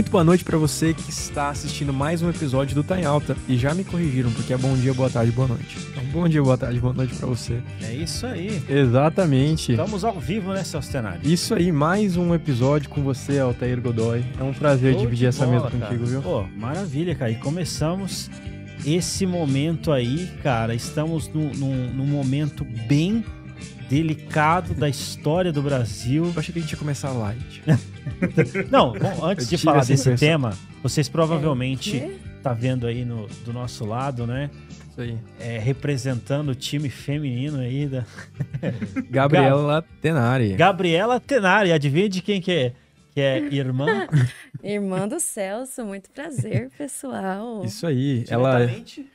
Muito boa noite para você que está assistindo mais um episódio do Tá em Alta. E já me corrigiram, porque é bom dia, boa tarde, boa noite. Então, bom dia, boa tarde, boa noite para você. É isso aí. Exatamente. Estamos ao vivo, né, seu cenário? Isso aí, mais um episódio com você, Altair Godoy. É um prazer Show dividir essa bola, mesa cara. contigo, viu? Pô, maravilha, cara. E começamos esse momento aí, cara. Estamos num, num- num momento bem delicado da história do Brasil. Eu achei que a gente ia começar light. Não, bom, antes de falar desse impressão. tema, vocês provavelmente É, tá vendo aí no, do nosso lado, né? Isso aí. É, representando o time feminino aí da Gabriela Tenari. Gabriela Tenari. Adivinha de quem que é? Que é irmã? Irmã do Celso, muito prazer, pessoal. Isso aí. Ela Diretamente?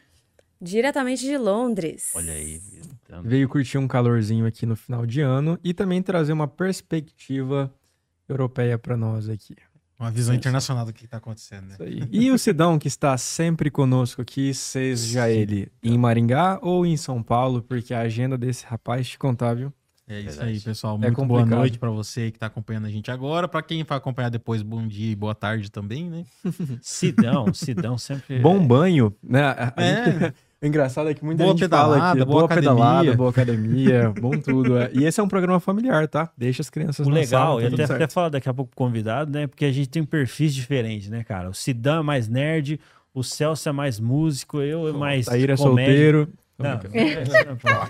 Diretamente de Londres. Olha aí. Então, veio curtir um calorzinho aqui no final de ano e também trazer uma perspectiva europeia para nós aqui. Uma visão internacional do que tá acontecendo, né? Isso aí. E o Sidão, que está sempre conosco aqui, seja ele em Maringá ou em São Paulo, porque a agenda desse rapaz te contar, viu? É isso Verdade. aí, pessoal. É Muito boa complicado. noite pra você que tá acompanhando a gente agora. Pra quem vai acompanhar depois, bom dia e boa tarde também, né? Sidão, Sidão sempre. Bom banho, né? É. gente- O engraçado é que muita Boa gente fala pedalada, aqui, boa boa pedalada, academia. boa academia, bom tudo. é. E esse é um programa familiar, tá? Deixa as crianças O na legal, sala, tá tudo até, falar daqui a pouco convidado, né? Porque a gente tem perfis diferentes, né, cara? O Sidão é mais nerd, o Celso é mais músico, eu é mais. Taíra é solteiro. Não,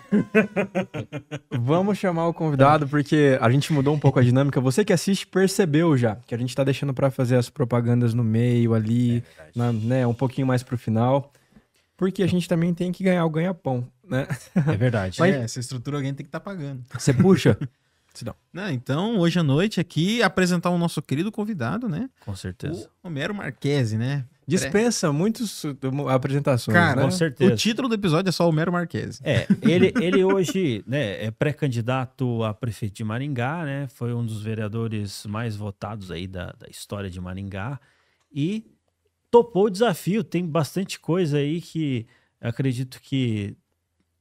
Vamos chamar o convidado porque a gente mudou um pouco a dinâmica. Você que assiste percebeu já que a gente tá deixando pra fazer as propagandas no meio ali, na- né, um pouquinho mais pro final. Porque a gente também tem que ganhar o ganha-pão, né? é verdade. Mas- É, essa estrutura alguém tem que estar pagando. Você puxa. Não, então, hoje à noite aqui, apresentar o nosso querido convidado, né? Com certeza. O Homero Marquese, né? Dispensa muitas apresentações, Cara, né? Com certeza. O título do episódio é só Homero Marquese. É, ele, ele hoje né, é pré-candidato a prefeito de Maringá, né? Foi um dos vereadores mais votados aí da, da história de Maringá e topou o desafio. Tem bastante coisa aí que eu acredito que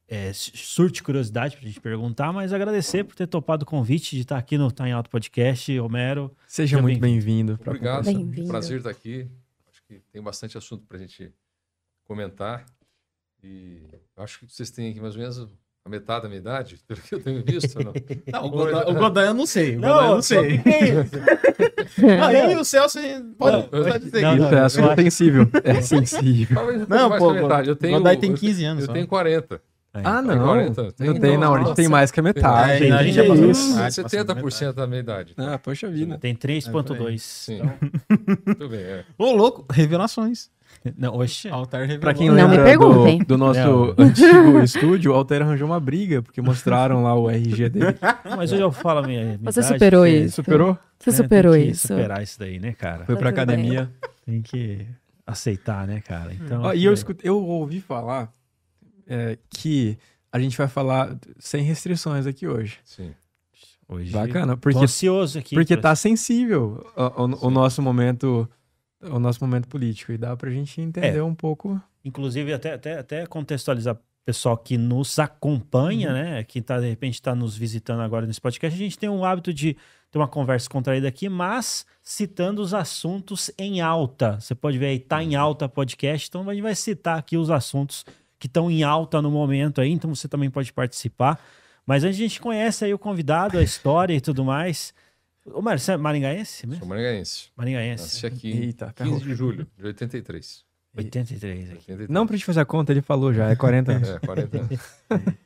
é, surte curiosidade pra gente perguntar, mas agradecer por ter topado o convite de estar aqui no Tá em Alto Podcast, Homero. Seja muito bem-vindo. pra Obrigado. Bem-vindo. prazer estar aqui. Acho que tem bastante assunto para a gente comentar. E acho que vocês têm aqui mais ou menos a metade da minha idade, pelo que eu tenho visto. ou Não, Não, o Godoy- o Godoy eu não sei. O Godoy eu não sei. Ah, e o Celso, a gente pode, Não, pode dizer não, Isso é acho- sensível. É sensível. Talvez um Não, pô, metade. Eu tenho, Godoy tem eu 15 anos Eu tenho 40. Ah, Tem não. 40? Eu Tem, tenho, não, a gente tem mais que a metade. É, a gente já passou isso? metade. Ah, 70% da minha idade. Ah, poxa vida. Tem 3.2. Sim. Então, Muito bem. É. Ô, louco, revelações. Não, oxe. Altar revelou. Pra quem Não me lembra perguntem. do, do nosso Não. antigo estúdio, o Alter arranjou uma briga, porque mostraram lá o RG dele. Mas hoje eu falo a minha, minha Você idade, superou isso. Superou? Você né, superou tem que isso. superar isso daí, né, cara? Foi Tá pra tudo bem. academia. Tem que aceitar, né, cara? Então, Ó, e eu, escutei, eu ouvi falar é, que a gente vai falar sem restrições aqui hoje. Sim. hoje Bacana, tô porque, ansioso aqui. porque tá sensível o, o- o nosso momento o nosso momento político e dá pra gente entender É. um pouco. Inclusive, até, até, até contextualizar o pessoal que nos acompanha, Uhum. né? Que tá, de repente está nos visitando agora nesse podcast. A gente tem um hábito de ter uma conversa contraída aqui, mas citando os assuntos em alta. Você pode ver aí, tá em alta podcast. Então a gente vai citar aqui os assuntos que estão em alta no momento aí. Então você também pode participar. Mas a gente conhece aí o convidado, a história e tudo mais. Ô, Mário, você é maringaense mesmo? Sou maringaense. Maringaense. Nasci aqui Eita, 15 de julho de 83. 83 aqui. 83. Não pra gente fazer a conta, ele falou já, é 40 anos. É, 40 anos.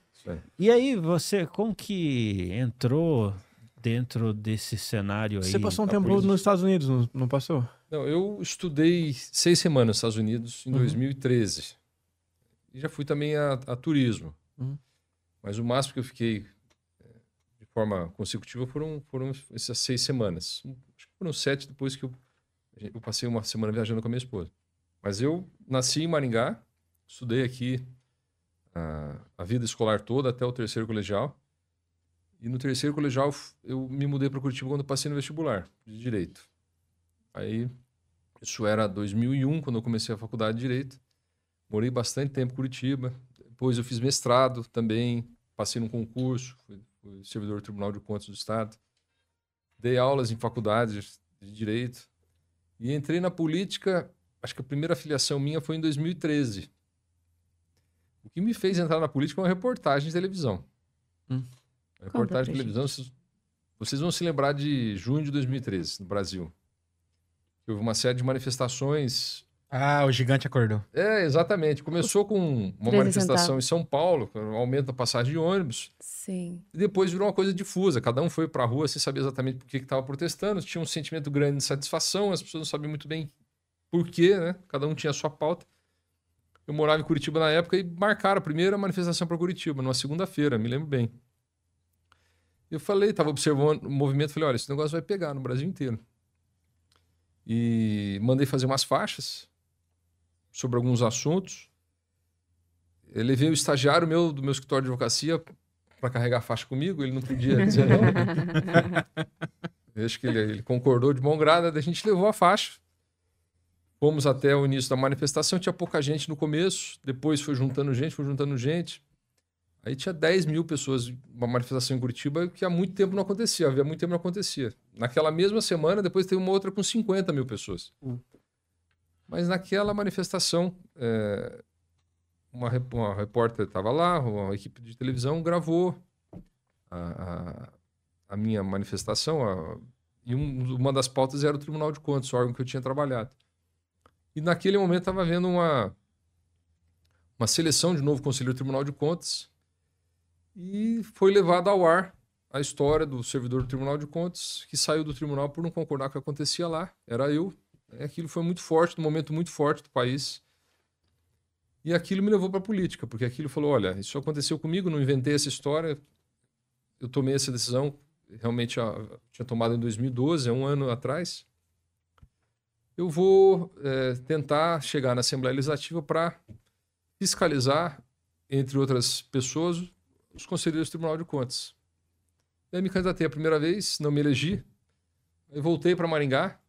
E aí, você, como que entrou dentro desse cenário aí? Você passou um tá tempo nos Estados Unidos, não, não passou? Não, eu estudei seis semanas nos Estados Unidos em Uhum. 2013. E já fui também a, a turismo. Uhum. Mas o máximo que eu fiquei forma consecutiva foram, foram essas seis semanas. Acho que foram sete depois que eu, eu passei uma semana viajando com a minha esposa. Mas eu nasci em Maringá, estudei aqui a, a vida escolar toda até o terceiro colegial. E no terceiro colegial eu me mudei para Curitiba quando passei no vestibular de direito. Aí isso era 2001 quando eu comecei a faculdade de direito. Morei bastante tempo em Curitiba. Depois eu fiz mestrado também, passei num concurso, fui servidor do Tribunal de Contas do Estado. Dei aulas em faculdades de direito. E entrei na política, acho que a primeira filiação minha foi em 2013. O que me fez entrar na política foi uma reportagem de televisão. Hum. Uma reportagem de televisão, vocês, vocês vão se lembrar de junho de 2013, no Brasil. Houve uma série de manifestações Ah, o gigante acordou. é, exatamente. Começou com uma 13 manifestação em São Paulo, com um aumento da passagem de ônibus, Sim. e depois virou uma coisa difusa. Cada um foi para a rua sem saber exatamente por que estava protestando, tinha um sentimento grande de satisfação, as pessoas não sabiam muito bem por quê, né? Cada um tinha a sua pauta. Eu morava em Curitiba na época e marcaram a primeira manifestação para Curitiba, numa segunda-feira, me lembro bem. Eu falei, estava observando o movimento, falei, olha, esse negócio vai pegar no Brasil inteiro. E mandei fazer umas faixas sobre alguns assuntos. Eu levei o estagiário meu do meu escritório de advocacia para carregar a faixa comigo, ele não podia dizer não. Acho que ele, ele concordou de bom grado, a gente levou a faixa. Fomos até o início da manifestação, tinha pouca gente no começo, depois foi juntando gente, foi juntando gente. Aí tinha 10 mil pessoas, uma manifestação em Curitiba que há muito tempo não acontecia, havia muito tempo não acontecia. Naquela mesma semana, depois teve uma outra com 50 mil pessoas. Mas naquela manifestação, é, uma, uma repórter estava lá, uma equipe de televisão gravou a, a- a minha manifestação, a- e um- uma das pautas era o Tribunal de Contas, o órgão que eu tinha trabalhado. E naquele momento estava havendo uma, uma seleção de novo conselheiro do Tribunal de Contas e foi levado ao ar a história do servidor do Tribunal de Contas que saiu do tribunal por não concordar com o que acontecia lá. Era eu. É, Aquilo foi muito forte, um momento muito forte do país. E aquilo me levou para a política, porque aquilo falou: olha, isso aconteceu comigo, não inventei essa história. Eu tomei essa decisão, realmente a, tinha tomado em 2012, é um ano atrás. Eu vou eh, tentar chegar na Assembleia Legislativa para fiscalizar, entre outras pessoas, os conselheiros do Tribunal de Contas. Daí me candidatei a primeira vez, não me elegi. Aí voltei para Maringá,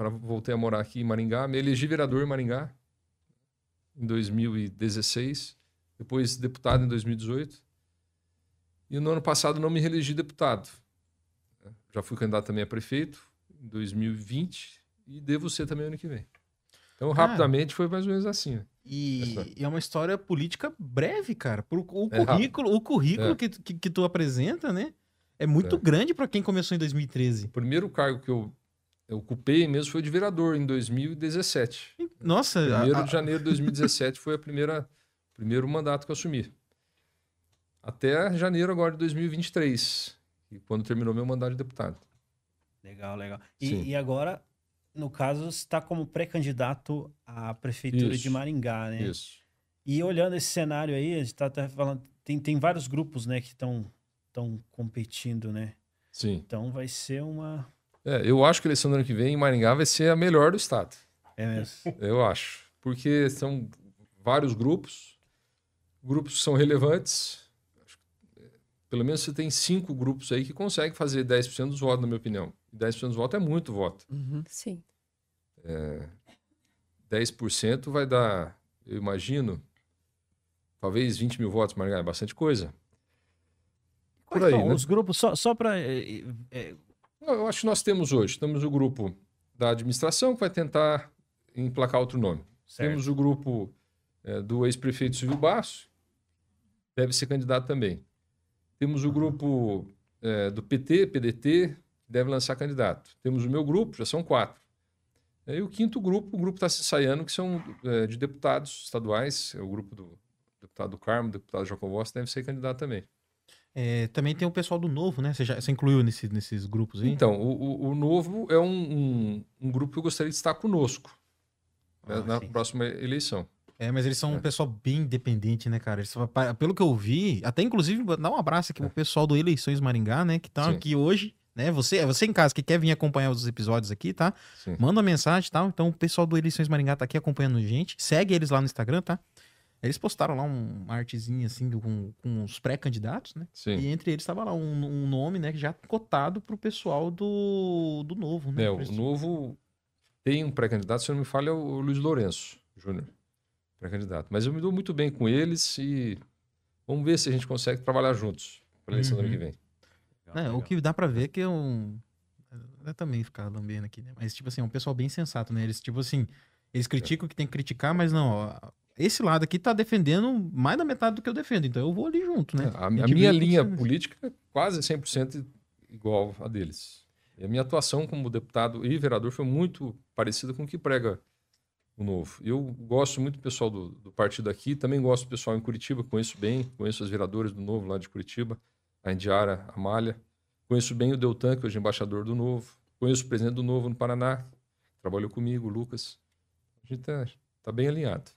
para voltei a morar aqui em Maringá, me elegi vereador em Maringá em 2016, depois deputado em 2018. E no ano passado não me reelegi deputado. Já fui candidato também a prefeito em 2020 e devo ser também ano que vem. Então, rapidamente foi mais ou menos assim. né? E, é uma história política breve, cara. Por- O É rápido. currículo, o currículo É. que, tu- que, que tu apresenta, né? É muito É. grande pra quem começou em 2013. O primeiro cargo que eu, eu ocupei mesmo foi de vereador em 2017. Nossa, a- Primeiro a- de janeiro de 2017 foi a primeira primeiro mandato que eu assumi. Até janeiro agora de 2023, e quando terminou meu mandato de deputado. Legal, legal. E, e agora, no caso, você está como pré-candidato à prefeitura Isso. de Maringá, né? Isso. E olhando esse cenário aí, a gente está falando, tem, tem vários grupos, né, que estão estão competindo, né? Sim. Então vai ser uma É, eu acho que a eleição do ano que vem em Maringá vai ser a melhor do estado. é mesmo. Eu acho. Porque são vários grupos, grupos que são relevantes. É, Pelo menos você tem cinco grupos aí que conseguem fazer 10% dos votos, na minha opinião. E 10% dos votos é muito voto. Uhum. Sim. 10% vai dar, eu imagino, talvez 20 mil votos, Maringá, é bastante coisa. Por aí, são né? Os grupos, só, só para. Não, Eu acho que nós temos hoje, temos o grupo da administração que vai tentar emplacar outro nome. Temos o grupo eh, do ex-prefeito Silvio Basso, deve ser candidato também. Temos o grupo eh, do PT, PDT, que deve lançar candidato. Temos o meu grupo, já são quatro. E o quinto grupo, o grupo está se ensaiando, que são eh, de deputados estaduais, é o grupo do deputado Carmo, deputado Jacobos, deve ser candidato também. É, também tem o pessoal do Novo, né? Você, já, você incluiu nesse- nesses grupos aí? Então, o, o- novo é um, um- um grupo que eu gostaria de estar conosco né, Ah, na próxima eleição. É, mas eles são É. um pessoal bem independente, né, cara? Eles, pelo que eu vi, até inclusive dar um abraço aqui pro pessoal do Eleições Maringá, né? Que estão É. Sim. aqui hoje, né? Você, você em casa que quer vir acompanhar os episódios aqui, tá? Sim. Manda uma mensagem e tal. Então o pessoal do Eleições Maringá tá aqui acompanhando a gente. Segue eles lá no Instagram, tá? Eles postaram lá um- uma artezinha assim com, com os pré-candidatos, né? Sim. E entre eles tava lá um, um nome, né, já cotado pro pessoal do, do Novo, né? É, o novo tem um pré-candidato, se eu não me falha, é o Luiz Lourenço Júnior, pré-candidato. Mas eu me dou muito bem com eles e vamos ver se a gente consegue trabalhar juntos para a eleição do ano Uhum. que vem. É, o que dá pra ver que é um... Eu também ficar lambendo aqui, né? Mas, tipo assim, é um pessoal bem sensato, né? Eles, tipo assim, eles criticam o que tem que criticar, mas não, ó, esse lado aqui tá defendendo mais da metade do que eu defendo, então eu vou ali junto, né? É, a, a minha linha isso. política é quase 100% igual a deles. E a minha atuação como deputado e vereador foi muito parecida com o que prega o Novo. Eu gosto muito do pessoal do, do partido aqui, também gosto do pessoal em Curitiba, conheço bem, conheço as vereadoras do Novo lá de Curitiba, a Indiara Amália, conheço bem o Deltan, que hoje é embaixador do Novo, conheço o presidente do Novo no Paraná, trabalhou comigo, o Lucas. A gente tá, tá bem alinhado.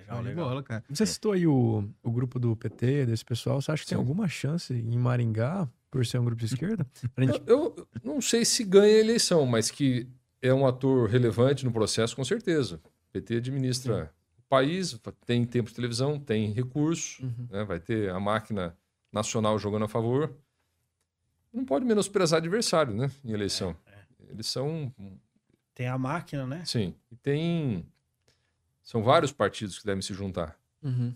Legal, legal. bola, cara. Você citou aí o, o grupo do PT, desse pessoal. Você acha que tem Sim. alguma chance em Maringá, por ser um grupo de esquerda? Gente- Eu, eu não sei se ganha a eleição, mas que é um ator relevante no processo, com certeza. O PT administra o país, tem tempo de televisão, tem recurso, Uhum. né, vai ter a máquina nacional jogando a favor. Não pode menosprezar adversário né, em eleição. Eles são, Tem a máquina, né? sim, e tem. São vários partidos que devem se juntar. Uhum.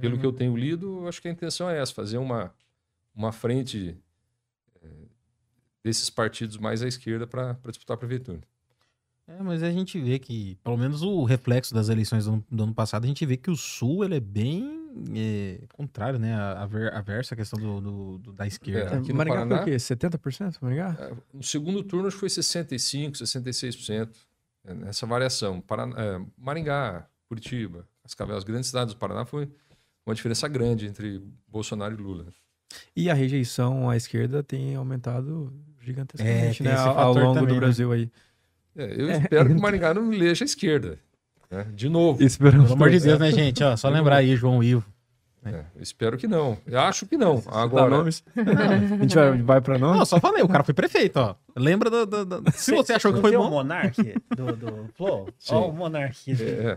Pelo que eu tenho lido, acho que a intenção é essa, fazer uma, uma frente eh, desses partidos mais à esquerda para disputar a prefeitura. É, mas a gente vê que, pelo menos o reflexo das eleições do ano, do ano passado, a gente vê que o Sul ele é bem é, contrário, né? A, a, questão do, do- do- da esquerda. É, no Maringá Paraná- foi o quê? 70% Maringá? É, No segundo turno, acho que foi 65%, 66%, é, nessa variação. Paraná, é, Maringá, Curitiba, Cascavel, as grandes cidades do Paraná, foi uma diferença grande entre Bolsonaro e Lula. E a rejeição à esquerda tem aumentado gigantescamente, É, né? esse Ao, ao fator longo também, do né? Brasil aí. É, eu espero que o Maringá não eleja a esquerda. né? De novo. Esperamos Pelo amor de. Deus, né, gente? Ó, só lembrar aí, João Ivo. É, eu espero que não. Eu acho que não. Dá Agora, nomes? a gente vai, vai pra Não, nomes? só falei, o cara foi prefeito, ó. Lembra do. do- do- Se você achou que Não foi tem o bom. Monark do, do Flow? Sim. Ó o Monark. é,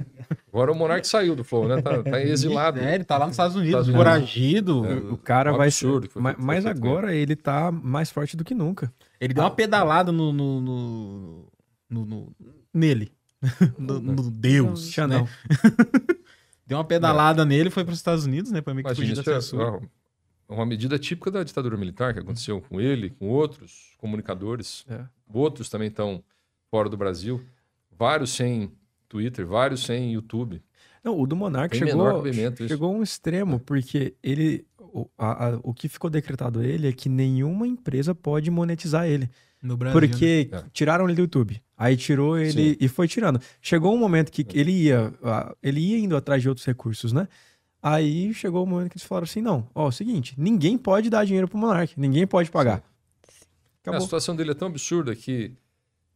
agora o Monark saiu do Flow, né? Tá, tá exilado. É, ele tá lá nos Estados Unidos, Estados Unidos. foragido. É. O cara Um vai absurdo foi Mas, foi agora ele tá mais forte do que nunca. Ele deu uma pedalada no. no, no- no- no- nele. no, no Deus. Xandão. Né? Deu uma pedalada nele, foi para os Estados Unidos, né? Pra meio que Imagina, fugir da é censura. é uma medida típica da ditadura militar que aconteceu com ele, com outros comunicadores. É. Outros também estão fora do Brasil. Vários sem Twitter, vários sem YouTube. Não, o do Monark chegou, chegou a um extremo, porque ele. O, a- a- o que ficou decretado ele é que nenhuma empresa pode monetizar ele. No Brasil. Porque É. tiraram ele do YouTube. Aí tirou ele Sim. e foi tirando. Chegou um momento que ele ia, ele ia indo atrás de outros recursos, né? Aí chegou o momento que eles falaram assim: não, ó, é o seguinte, ninguém pode dar dinheiro pro Monark, ninguém pode pagar. A Acabou. situação dele é tão absurda que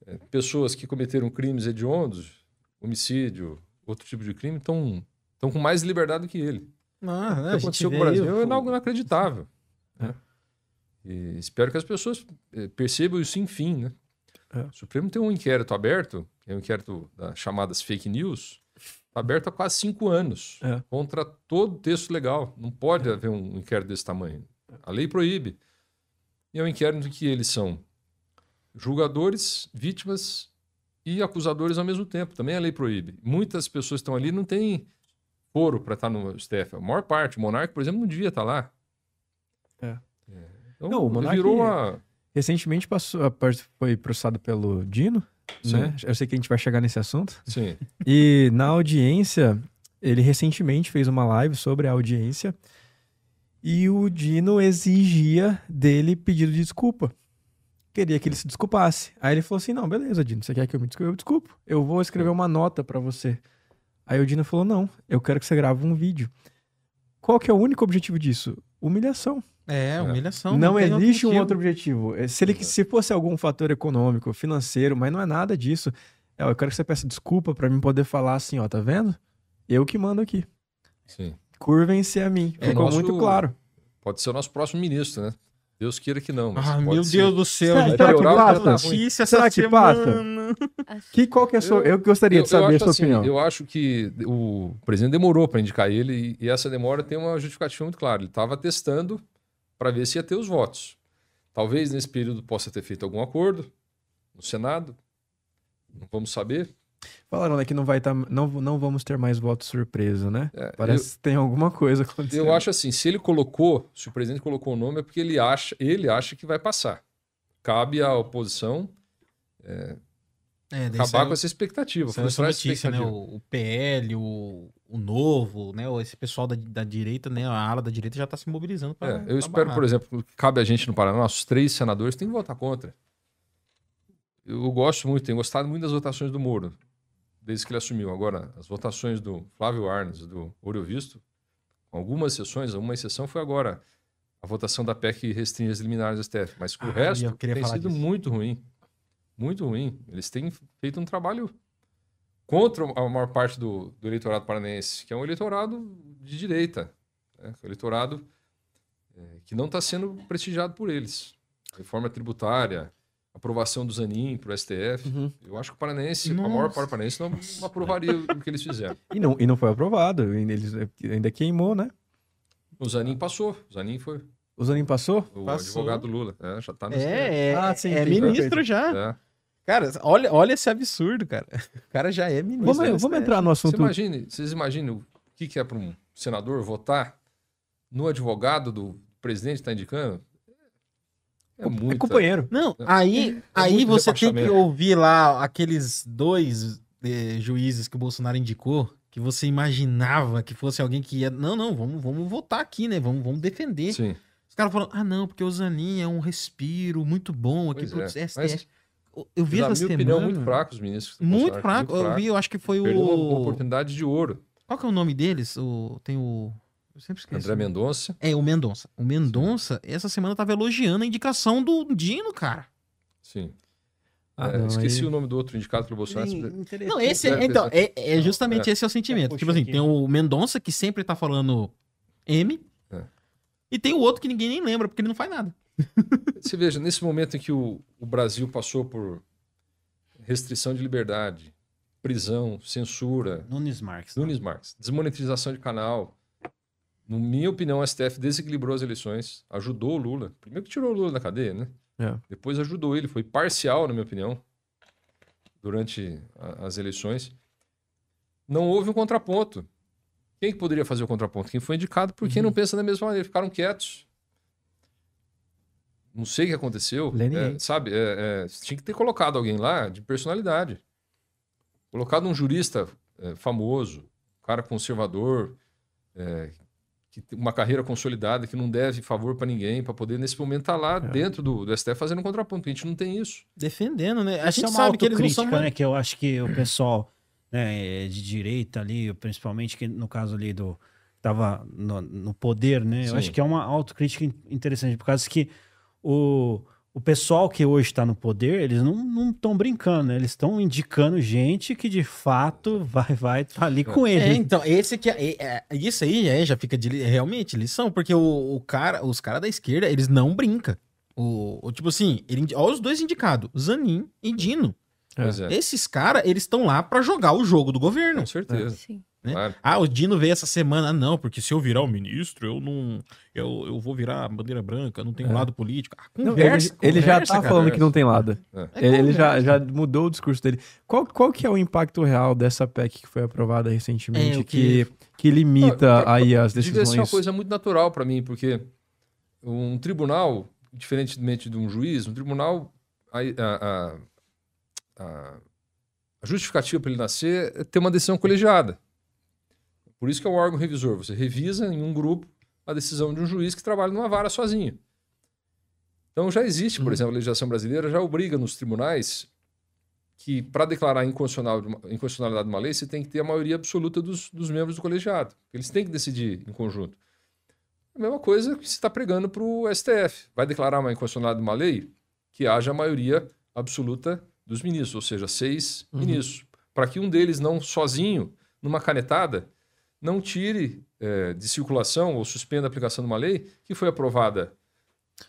é, pessoas que cometeram crimes hediondos, homicídio, outro tipo de crime, estão com mais liberdade do que ele. Ah, O né, que a aconteceu com o aí, Brasil é algo inacreditável. É. E espero que as pessoas eh, percebam isso enfim, né? É. O Supremo tem um inquérito aberto, é o inquérito das chamadas fake news, tá aberto há quase cinco anos, É. contra todo texto legal. Não pode haver um inquérito desse tamanho. A lei proíbe. E é um inquérito em que eles são julgadores, vítimas e acusadores ao mesmo tempo. Também a lei proíbe. Muitas pessoas que estão ali não têm foro para estar no STF. A maior parte, o Monarque, por exemplo, não devia estar lá. É. Então, Não, o Monark- virou uma... Recentemente passou, foi processado pelo Dino, né? Eu sei que a gente vai chegar nesse assunto. Sim. E na audiência, ele recentemente fez uma live sobre a audiência e o Dino exigia dele pedido de desculpa. Queria que ele se desculpasse. Aí ele falou assim: Não, beleza, Dino, você quer que eu me desculpe? Eu desculpo. Eu vou escrever uma nota pra você. Aí o Dino falou: Não, eu quero que você grave um vídeo. Qual que é o único objetivo disso? Humilhação. É, humilhação. Não, tem existe um outro objetivo. É, Se, ele, se fosse algum fator econômico, financeiro, mas não é nada disso. É, eu quero que você peça desculpa pra mim poder falar assim, ó, tá vendo? Eu que mando aqui. Sim. Curvem-se a mim. É Ficou nosso- muito claro. Pode ser o nosso próximo ministro, né? Deus queira que não. mas Ah, pode meu ser. Deus do céu. Será- será que passa? notícia Será essa que passa? semana. Que, qual que é a sua... Eu, gostaria Eu- de saber eu a acho sua assim, opinião. Eu acho que o presidente demorou para indicar ele e, e essa demora tem uma justificativa muito clara. Ele estava testando para ver se ia ter os votos. Talvez nesse período possa ter feito algum acordo no Senado. Não vamos saber. Falaram né, que não vai estar... não, não vamos ter mais voto surpresa, né? É, Parece que tem alguma coisa acontecendo. Eu acho assim, se ele colocou, se o presidente colocou o nome é porque ele acha, ele acha que vai passar. cabe à oposição É, daí acabar com essa expectativa, saiu essa notícia, né? expectativa. O, o PL, o, o Novo, né? Esse pessoal da, da direita, né? A ala da direita já tá se mobilizando para. É, eu espero, por exemplo, que cabe a gente no Paraná, nossos três senadores têm que votar contra. Eu gosto muito, tenho gostado muito das votações do Moro, desde que ele assumiu. Agora, as votações do Flávio Arnes, do Ouro Visto, algumas exceções, uma exceção foi agora a votação da PEC restringe as liminares do STF. Mas o Ah, resto eu queria tem sido disso. muito ruim. Muito ruim. Eles têm feito um trabalho contra a maior parte do, do eleitorado paranaense, que é um eleitorado de direita. Né? O eleitorado é, que não está sendo prestigiado por eles. Reforma tributária, aprovação do Zanin para o STF. Uhum. Eu acho que o paranaense, a maior Nossa. parte do paranaense, não, não aprovaria o que eles fizeram. E não, e não foi aprovado. Ainda, eles, ainda queimou, né? O Zanin passou. O Zanin foi O Zanin passou? o Passou. advogado Lula. É, já está no STF. É, é, Ah, sim, é ministro já. É. Cara, olha, olha esse absurdo, cara. O cara já é ministro. Vamos, do vamos entrar no Você assunto. imagine, vocês imaginam o que, que é para um senador votar no advogado do presidente que está indicando? É É muito. companheiro. Não, aí, aí muito você tem que ouvir lá aqueles dois eh, juízes que o Bolsonaro indicou, que você imaginava que fosse alguém que ia. Não, não, vamos, vamos votar aqui, né? Vamos, vamos defender. Sim. Os caras falam, ah, não, porque o Zanin é um respiro muito bom aqui Pois pro é, STF. mas- eu vi essa semana. opinião, muito fraco os ministros. Muito fraco. Eu vi, eu acho que foi Perdeu uma o. oportunidade de ouro. Qual que é o nome deles? O... Tem o. Eu sempre esqueço. André Mendonça. É, o Mendonça. O Mendonça, essa semana tava elogiando a indicação do Dino, cara. Sim. Ah, É, não, esqueci aí- o nome do outro indicado pelo Bolsonaro. Não, esse é, então, é, é justamente esse é o sentimento. É, tipo assim, puxa tem aqui. o Mendonça que sempre tá falando M. É. E tem o outro que ninguém nem lembra, porque ele não faz nada. Você veja, nesse momento em que o, o Brasil passou por restrição de liberdade, prisão, censura, Nunes Marques. Nunes Marques, desmonetização de canal. Na minha opinião, o STF desequilibrou as eleições, ajudou o Lula. Primeiro que tirou o Lula da cadeia, né? É. Depois ajudou ele, foi parcial, na minha opinião, durante a- as eleições. Não houve um contraponto. Quem que poderia fazer o contraponto? Quem foi indicado por quem não pensa da mesma maneira. Ficaram quietos. Não sei o que aconteceu. Lenny É, sabe, é, é, tinha que ter colocado alguém lá de personalidade. Colocado um jurista é, famoso, um cara conservador, é, que tem uma carreira consolidada, que não deve favor para ninguém, para poder, nesse momento, estar lá dentro do, do STF fazendo um contraponto. A gente não tem isso. Defendendo, né? A gente é uma sabe que eles não são. autocrítica, né? Que eu acho que o pessoal né, de direita ali, principalmente que no caso ali do tava no, no poder, né? Eu Sim. acho que é uma autocrítica in- interessante, por causa que o, o pessoal que hoje está no poder, eles não estão brincando, né? Eles estão indicando gente que de fato vai vai tá ali com É, ele. então, esse que é, é- é- isso aí é, já fica de realmente lição, porque o, o cara, os caras da esquerda, eles não brincam. O, o- tipo assim, ele, olha os dois indicados, Zanin e Dino. Pois é, Esses caras, eles estão lá pra jogar o jogo do governo. com certeza. Sim. Né? Claro. Ah, o Dino veio essa semana, ah, não, porque se eu virar o ministro, eu não, eu, eu vou virar bandeira branca, não tenho É. lado político. Ah, Não, conversa, ele, ele já conversa, tá cara. falando que não tem lado. É. É ele ele já, conversa. já mudou o discurso dele. Qual, qual que é o impacto real dessa PEC que foi aprovada recentemente, É, que, que- que limita Ah, aí as Devia ser decisões? uma coisa muito natural para mim, porque um tribunal, diferentemente de um juiz, um tribunal, a, a- a- a- a justificativa para ele nascer é ter uma decisão colegiada. Por isso que é o órgão revisor. Você revisa em um grupo a decisão de um juiz que trabalha numa vara sozinho. Então já existe, por Uhum. exemplo, a legislação brasileira já obriga nos tribunais que para declarar inconstitucional inconstitucionalidade de uma lei, você tem que ter a maioria absoluta dos, dos membros do colegiado. Eles têm que decidir em conjunto. A mesma coisa que você está pregando para o STF. Vai declarar uma inconstitucionalidade de uma lei que haja a maioria absoluta dos ministros, ou seja, seis Uhum. ministros. Para que um deles não sozinho, numa canetada, não tire eh, de circulação ou suspenda a aplicação de uma lei que foi aprovada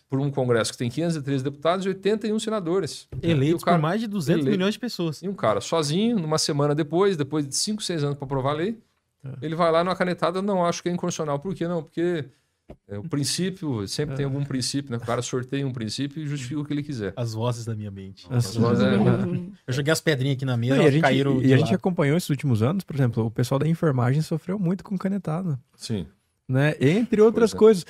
por um Congresso que tem 513 deputados e 81 senadores. E Eleitos o cara- por mais de 200 eleito. milhões de pessoas. e um cara sozinho, numa semana depois, depois de 5, 6 anos para aprovar a lei, É. ele vai lá numa canetada, não acho que é inconstitucional. Por que não? Porque é, o princípio, sempre tem algum princípio, né? O cara sorteia um princípio e justifica o que ele quiser. As vozes da minha mente. As Mas é- Eu joguei as pedrinhas aqui na mesa, Não, e a gente, caíram e a gente acompanhou esses últimos anos, por exemplo, o pessoal da enfermagem sofreu muito com canetada. Sim. né? Entre outras é. coisas.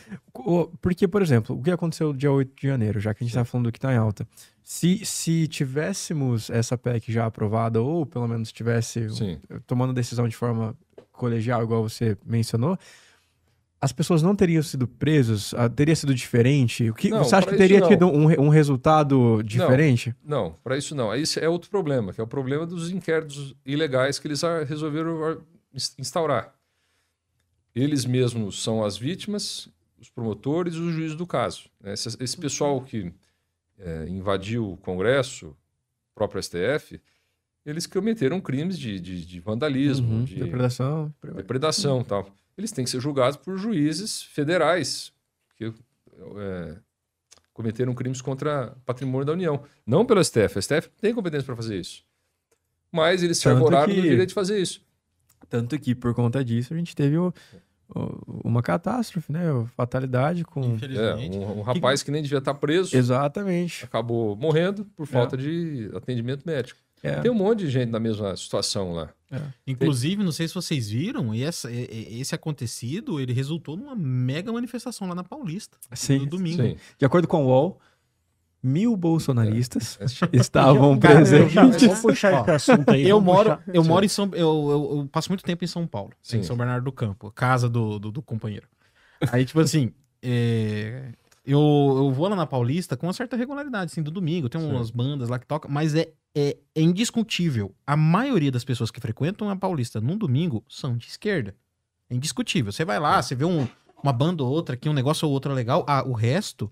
Porque, por exemplo, o que aconteceu dia 8 de janeiro, já que a gente está falando do que está em alta. Se, se tivéssemos essa PEC já aprovada, ou pelo menos tivesse Sim. tomando decisão de forma colegial, igual você mencionou, as pessoas não teriam sido presas? Ah, Teria sido diferente? O que, Não, você acha que teria não. tido um, um resultado diferente? Não, para isso não. Aí é outro problema, que é o problema dos inquéritos ilegais que eles resolveram ins- instaurar. Eles mesmos são as vítimas, os promotores e os juízes do caso. né? Esse, esse pessoal que eh, invadiu o Congresso, o próprio STF, eles cometeram crimes de, de- de vandalismo, Uhum, de Depredação. depredação e tal. Eles têm que ser julgados por juízes federais que é, cometeram crimes contra patrimônio da União. Não pelo STF. O STF tem competência para fazer isso. Mas eles se arvoraram que- do direito de fazer isso. Tanto que, por conta disso, a gente teve o- o- uma catástrofe, né? Fatalidade com... É, um, um rapaz que nem devia estar preso Exatamente. acabou morrendo por falta de atendimento médico. É. Tem um monte de gente na mesma situação lá. Inclusive, não sei se vocês viram, e essa- esse acontecido, ele resultou numa mega manifestação lá na Paulista. Sim, no domingo. Sim. De acordo com o UOL, mil bolsonaristas É. estavam Cara, eu presentes. já- Vamos puxar esse assunto aí. Eu moro, puxar. eu moro em São eu, eu, eu passo muito tempo em São Paulo, Sim. em São Bernardo do Campo, casa do, do, do companheiro. Aí, tipo assim, é, eu, eu vou lá na Paulista com uma certa regularidade, assim, do domingo. Tem Sim. umas bandas lá que tocam, mas é, é, é indiscutível. A maioria das pessoas que frequentam a Paulista num domingo são de esquerda. É indiscutível. Você vai lá, você vê um- uma banda ou outra aqui, um negócio ou outro legal. Ah, o resto.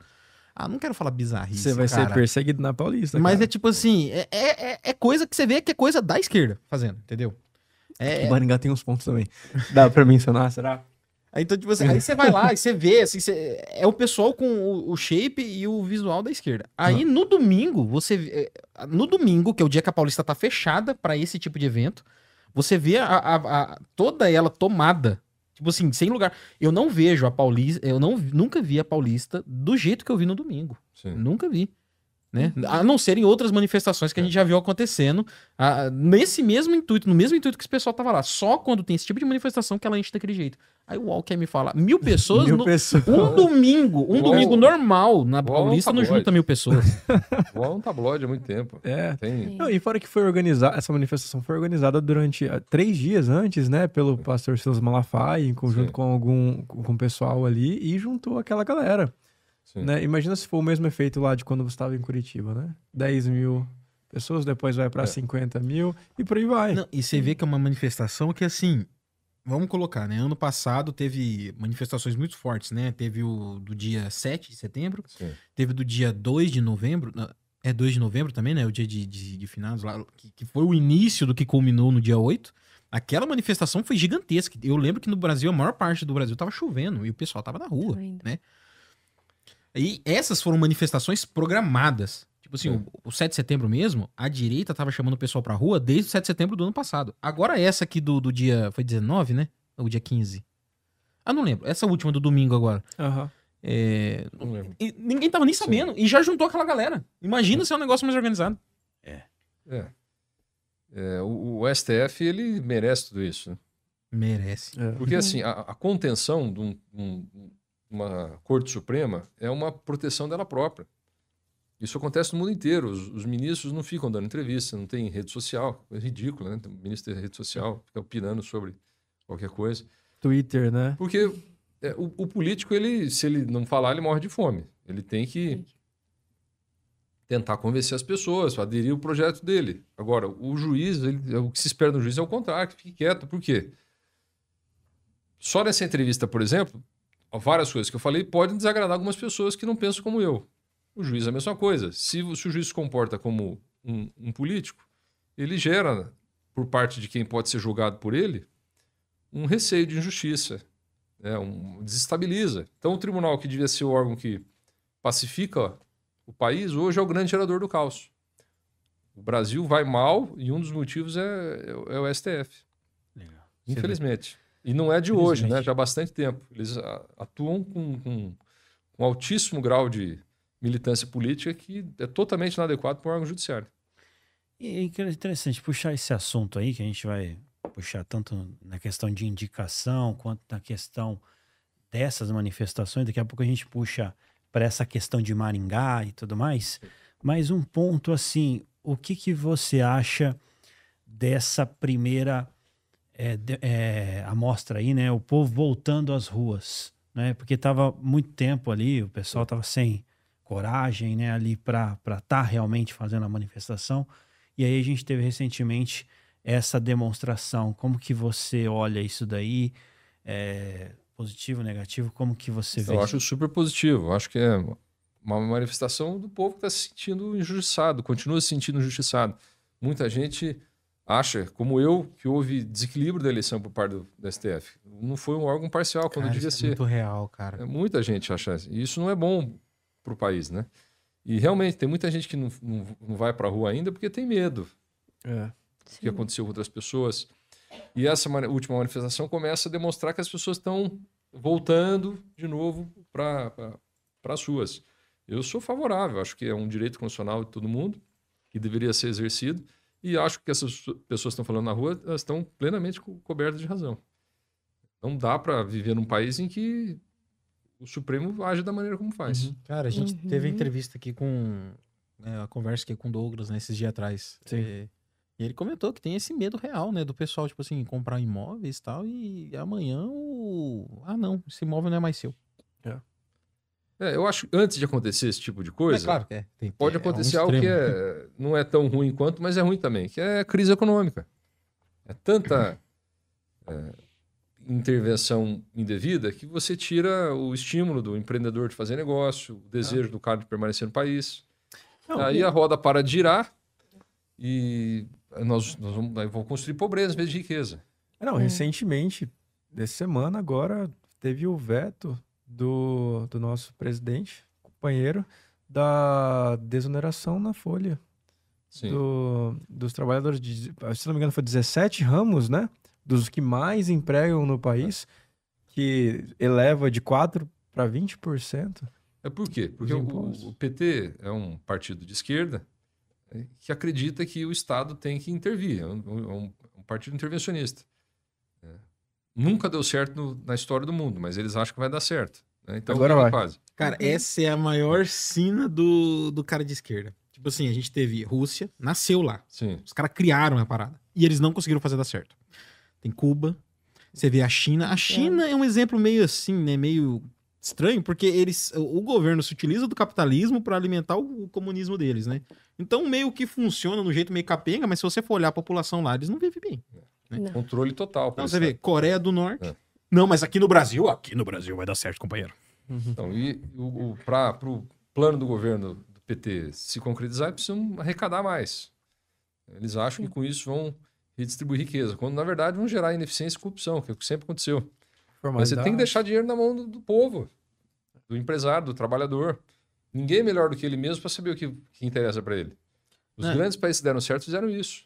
Ah, não quero falar bizarrice. Você vai ser cara. perseguido na Paulista. Mas cara. é tipo assim, é, é, é- é coisa que você vê que é coisa da esquerda fazendo, entendeu? É, O Maringá tem uns pontos também. Dá pra mencionar, será? Aí, então, tipo assim, aí você vai lá e você vê, assim, você- é o pessoal com o, o shape e o visual da esquerda. Aí no domingo, você é, no domingo, que é o dia que a Paulista tá fechada pra esse tipo de evento, você vê a, a- a- toda ela tomada. Tipo assim, sem lugar. Eu não vejo a Paulista, eu não, nunca vi a Paulista do jeito que eu vi no domingo. Sim. Nunca vi. Né? A não ser em outras manifestações que a gente já viu acontecendo, ah, nesse mesmo intuito, no mesmo intuito que esse pessoal tava lá. Só quando tem esse tipo de manifestação que ela enche daquele jeito. Aí o UOL quer me falar, mil pessoas Mil no- pessoas. um domingo, um UOL- domingo normal na Paulista não tabloide. junta mil pessoas. O UOL é um tabloide há muito tempo. É. Tem, Não, e fora que foi organizada, essa manifestação foi organizada durante ah, três dias antes, né? Pelo pastor Silas Malafaia, em conjunto Sim. com algum com com o pessoal ali, e juntou aquela galera. Né? Imagina se for o mesmo efeito lá de quando você estava em Curitiba, né? 10 mil pessoas, depois vai para É. 50 mil e por aí vai. Não, e você vê que é uma manifestação que, assim, vamos colocar, né? Ano passado teve manifestações muito fortes, né? Teve o do dia 7 de setembro, sim. teve do dia 2 de novembro, é 2 de novembro também, né? O dia de, de, de finados lá, que, que foi o início do que culminou no dia 8. Aquela manifestação foi gigantesca. Eu lembro que no Brasil, a maior parte do Brasil tava chovendo e o pessoal tava na rua, Ainda. né? E essas foram manifestações programadas. Tipo assim, Sim. o, o 7 de setembro mesmo, a direita tava chamando o pessoal pra rua desde o 7 de setembro do ano passado. Agora essa aqui do, do dia, foi 19, né? Ou dia 15? Ah, não lembro. Essa última do domingo agora. Aham. É, Não lembro. e ninguém tava nem Sim. sabendo. E já juntou aquela galera. Imagina se é um negócio mais organizado. É. É, o, o STF, ele merece tudo isso. né? Merece. É. Porque, assim, a, a contenção de um- um- uma Corte Suprema é uma proteção dela própria. Isso acontece no mundo inteiro. Os, os ministros não ficam dando entrevista, não tem rede social. É ridículo, né? O ministro tem rede social, fica opinando sobre qualquer coisa. Twitter, né? Porque é, o, o político, ele, se ele não falar, ele morre de fome. Ele tem que tentar convencer as pessoas, aderir ao projeto dele. Agora, o juiz, ele- o que se espera do juiz é o contrário, que fique quieto. Por quê? Só nessa entrevista, por exemplo, várias coisas que eu falei podem desagradar algumas pessoas que não pensam como eu. O juiz é a mesma coisa. Se, o- se o juiz se comporta como um, um político, ele gera, por parte de quem pode ser julgado por ele, um receio de injustiça. né? Um, desestabiliza. Então, o tribunal, que devia ser o órgão que pacifica o país, hoje é o grande gerador do caos. O Brasil vai mal e um dos motivos é, é o STF. Legal. Infelizmente. E não é de hoje, né? Já há bastante tempo. Eles atuam com, com, com altíssimo grau de militância política que é totalmente inadequado para o órgão judiciário. E é interessante puxar esse assunto aí, que a gente vai puxar tanto na questão de indicação, quanto na questão dessas manifestações, daqui a pouco a gente puxa para essa questão de Maringá e tudo mais, mas um ponto assim, o que, que você acha dessa primeira é, é, amostra aí, né? O povo voltando às ruas, né? Porque tava muito tempo ali, o pessoal tava sem coragem, né? Ali para estar realmente fazendo a manifestação. E aí a gente teve recentemente essa demonstração. Como que você olha isso daí? É, positivo, negativo? Como que você vê? Eu acho super positivo. Eu acho que é uma manifestação do povo que está se sentindo injustiçado, continua se sentindo injustiçado. Muita gente acha, como eu, que houve desequilíbrio da eleição por parte do, do STF. Não foi um órgão parcial, quando Cara, devia isso é ser. muito real, cara. É, Muita gente acha isso. E isso não é bom para o país, né? E realmente, tem muita gente que não, não, não vai para a rua ainda porque tem medo É. do que aconteceu com outras pessoas. E essa mani- última manifestação começa a demonstrar que as pessoas estão voltando de novo para as ruas. Eu sou favorável, acho que é um direito constitucional de todo mundo, que deveria ser exercido, e acho que essas pessoas que estão falando na rua, elas estão plenamente co- cobertas de razão. Não dá para viver num país em que o Supremo age da maneira como faz. Uhum. Cara, a gente Uhum. teve entrevista aqui com. É, a conversa aqui com o Douglas, né, esses dias atrás. Sim. É, e ele comentou que tem esse medo real, né, do pessoal, tipo assim, comprar imóveis e tal, e amanhã o. Ah, não, esse imóvel não é mais seu. É, eu acho que antes de acontecer esse tipo de É coisa, claro que é. Tem, pode é um acontecer algo que extremo. é, não é tão ruim quanto, mas é ruim também, que é a crise econômica. É tanta é, intervenção indevida que você tira o estímulo do empreendedor de fazer negócio, o desejo do cara de permanecer no país. Não, Aí a roda para de girar e nós, nós vamos, aí vamos construir pobreza em vez de riqueza. Não, recentemente, dessa semana agora, teve o veto do, do nosso presidente, companheiro, da desoneração na folha Sim. do- dos trabalhadores de, se não me engano, foi 17 ramos, né? Dos que mais empregam no país, que eleva de 4 para 20%. É por quê? Porque o, o PT é um partido de esquerda é, que acredita que o Estado tem que intervir. É um, é um- um partido intervencionista. É. Nunca deu certo no- na história do mundo, mas eles acham que vai dar certo. né? Então, Agora vai. fazem? Cara, essa é a maior sina do, do cara de esquerda. Tipo assim, a gente teve Rússia, nasceu lá. Sim. Os caras criaram a parada. E eles não conseguiram fazer dar certo. Tem Cuba, você vê a China. A China é um exemplo meio assim, né? Meio estranho, porque eles, o o governo se utiliza do capitalismo para alimentar o, o comunismo deles, né? Então meio que funciona no jeito meio capenga, mas se você for olhar a população lá, eles não vivem bem. Não. Controle total. Pelo você vê. Coreia do Norte. É. Não, mas aqui no Brasil, aqui no Brasil vai dar certo, companheiro. Então, e o, para o plano do governo do PT se concretizar, precisam arrecadar mais. Eles acham que com isso vão redistribuir riqueza, quando na verdade vão gerar ineficiência e corrupção, que é o que sempre aconteceu. Mas você tem que deixar dinheiro na mão do, do povo, do empresário, do trabalhador. Ninguém é melhor do que ele mesmo para saber o que, que interessa para ele. Os É. grandes países que deram certo fizeram isso.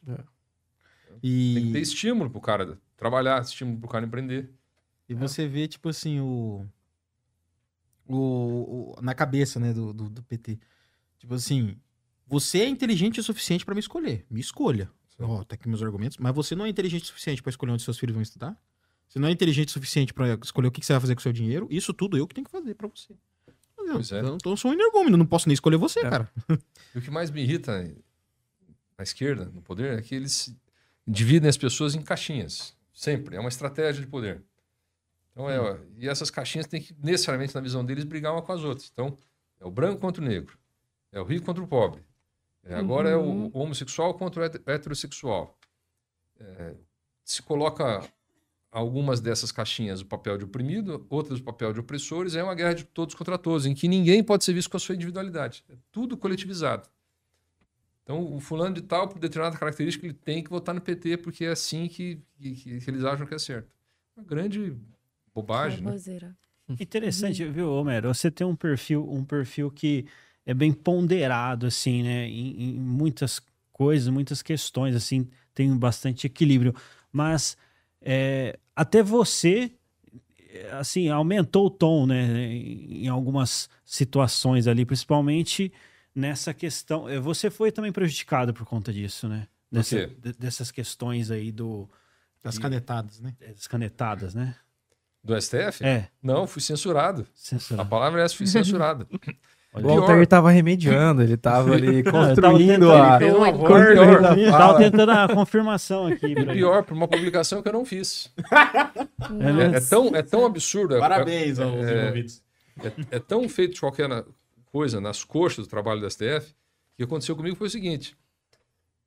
E... Tem que ter estímulo para o cara trabalhar, estímulo para o cara empreender. E você vê, tipo assim, o. O, o- na cabeça, né, do, do, do PT. Tipo assim, você é inteligente o suficiente pra me escolher. Me escolha. Ó, tá aqui meus argumentos. Mas você não é inteligente o suficiente pra escolher onde seus filhos vão estudar. Você não é inteligente o suficiente pra escolher o que que você vai fazer com o seu dinheiro. Isso tudo eu que tenho que fazer pra você. Não, Pois é. Então, então eu sou um energúmeno, não posso nem escolher você, É. cara. E o que mais me irrita na esquerda, no poder, é que eles dividem as pessoas em caixinhas. Sempre. É uma estratégia de poder. Então, é, e essas caixinhas têm que, necessariamente, na visão deles, brigar uma com as outras. Então, é o branco contra o negro. É o rico contra o pobre. É, agora é Uhum. o homossexual contra o het- heterossexual. É, se coloca algumas dessas caixinhas o papel de oprimido, outras o papel de opressores, é uma guerra de todos contra todos, em que ninguém pode ser visto com a sua individualidade. É tudo coletivizado. Então, o fulano de tal, por determinada característica, ele tem que votar no PT, porque é assim que, que, que eles acham que é certo. Uma grande bobagem, né? Interessante, viu, Homero? Você tem um perfil, um perfil que é bem ponderado, assim, né? Em, em muitas coisas, muitas questões, assim, tem bastante equilíbrio. Mas é, até você, é, assim, aumentou o tom, né? Em, em algumas situações ali, principalmente nessa questão. é, Você foi também prejudicado por conta disso, né? Dessa- de- dessas questões aí do Das E- canetadas, né? das canetadas, né? Do STF? É, Não, fui censurado. A censurado. palavra é essa, fui censurado. O Pior. Altair tava remediando, ele tava ali construindo tentando- a. Ele fez uma Pior. voz, Pior. pior. Eu tava tentando a confirmação aqui. E pior, por uma publicação que eu não fiz. É? É, é tão, é tão absurdo. é- Parabéns aos É. envolvidos. É, é tão feito de qualquer na- coisa nas coxas do trabalho do STF, o que aconteceu comigo foi o seguinte: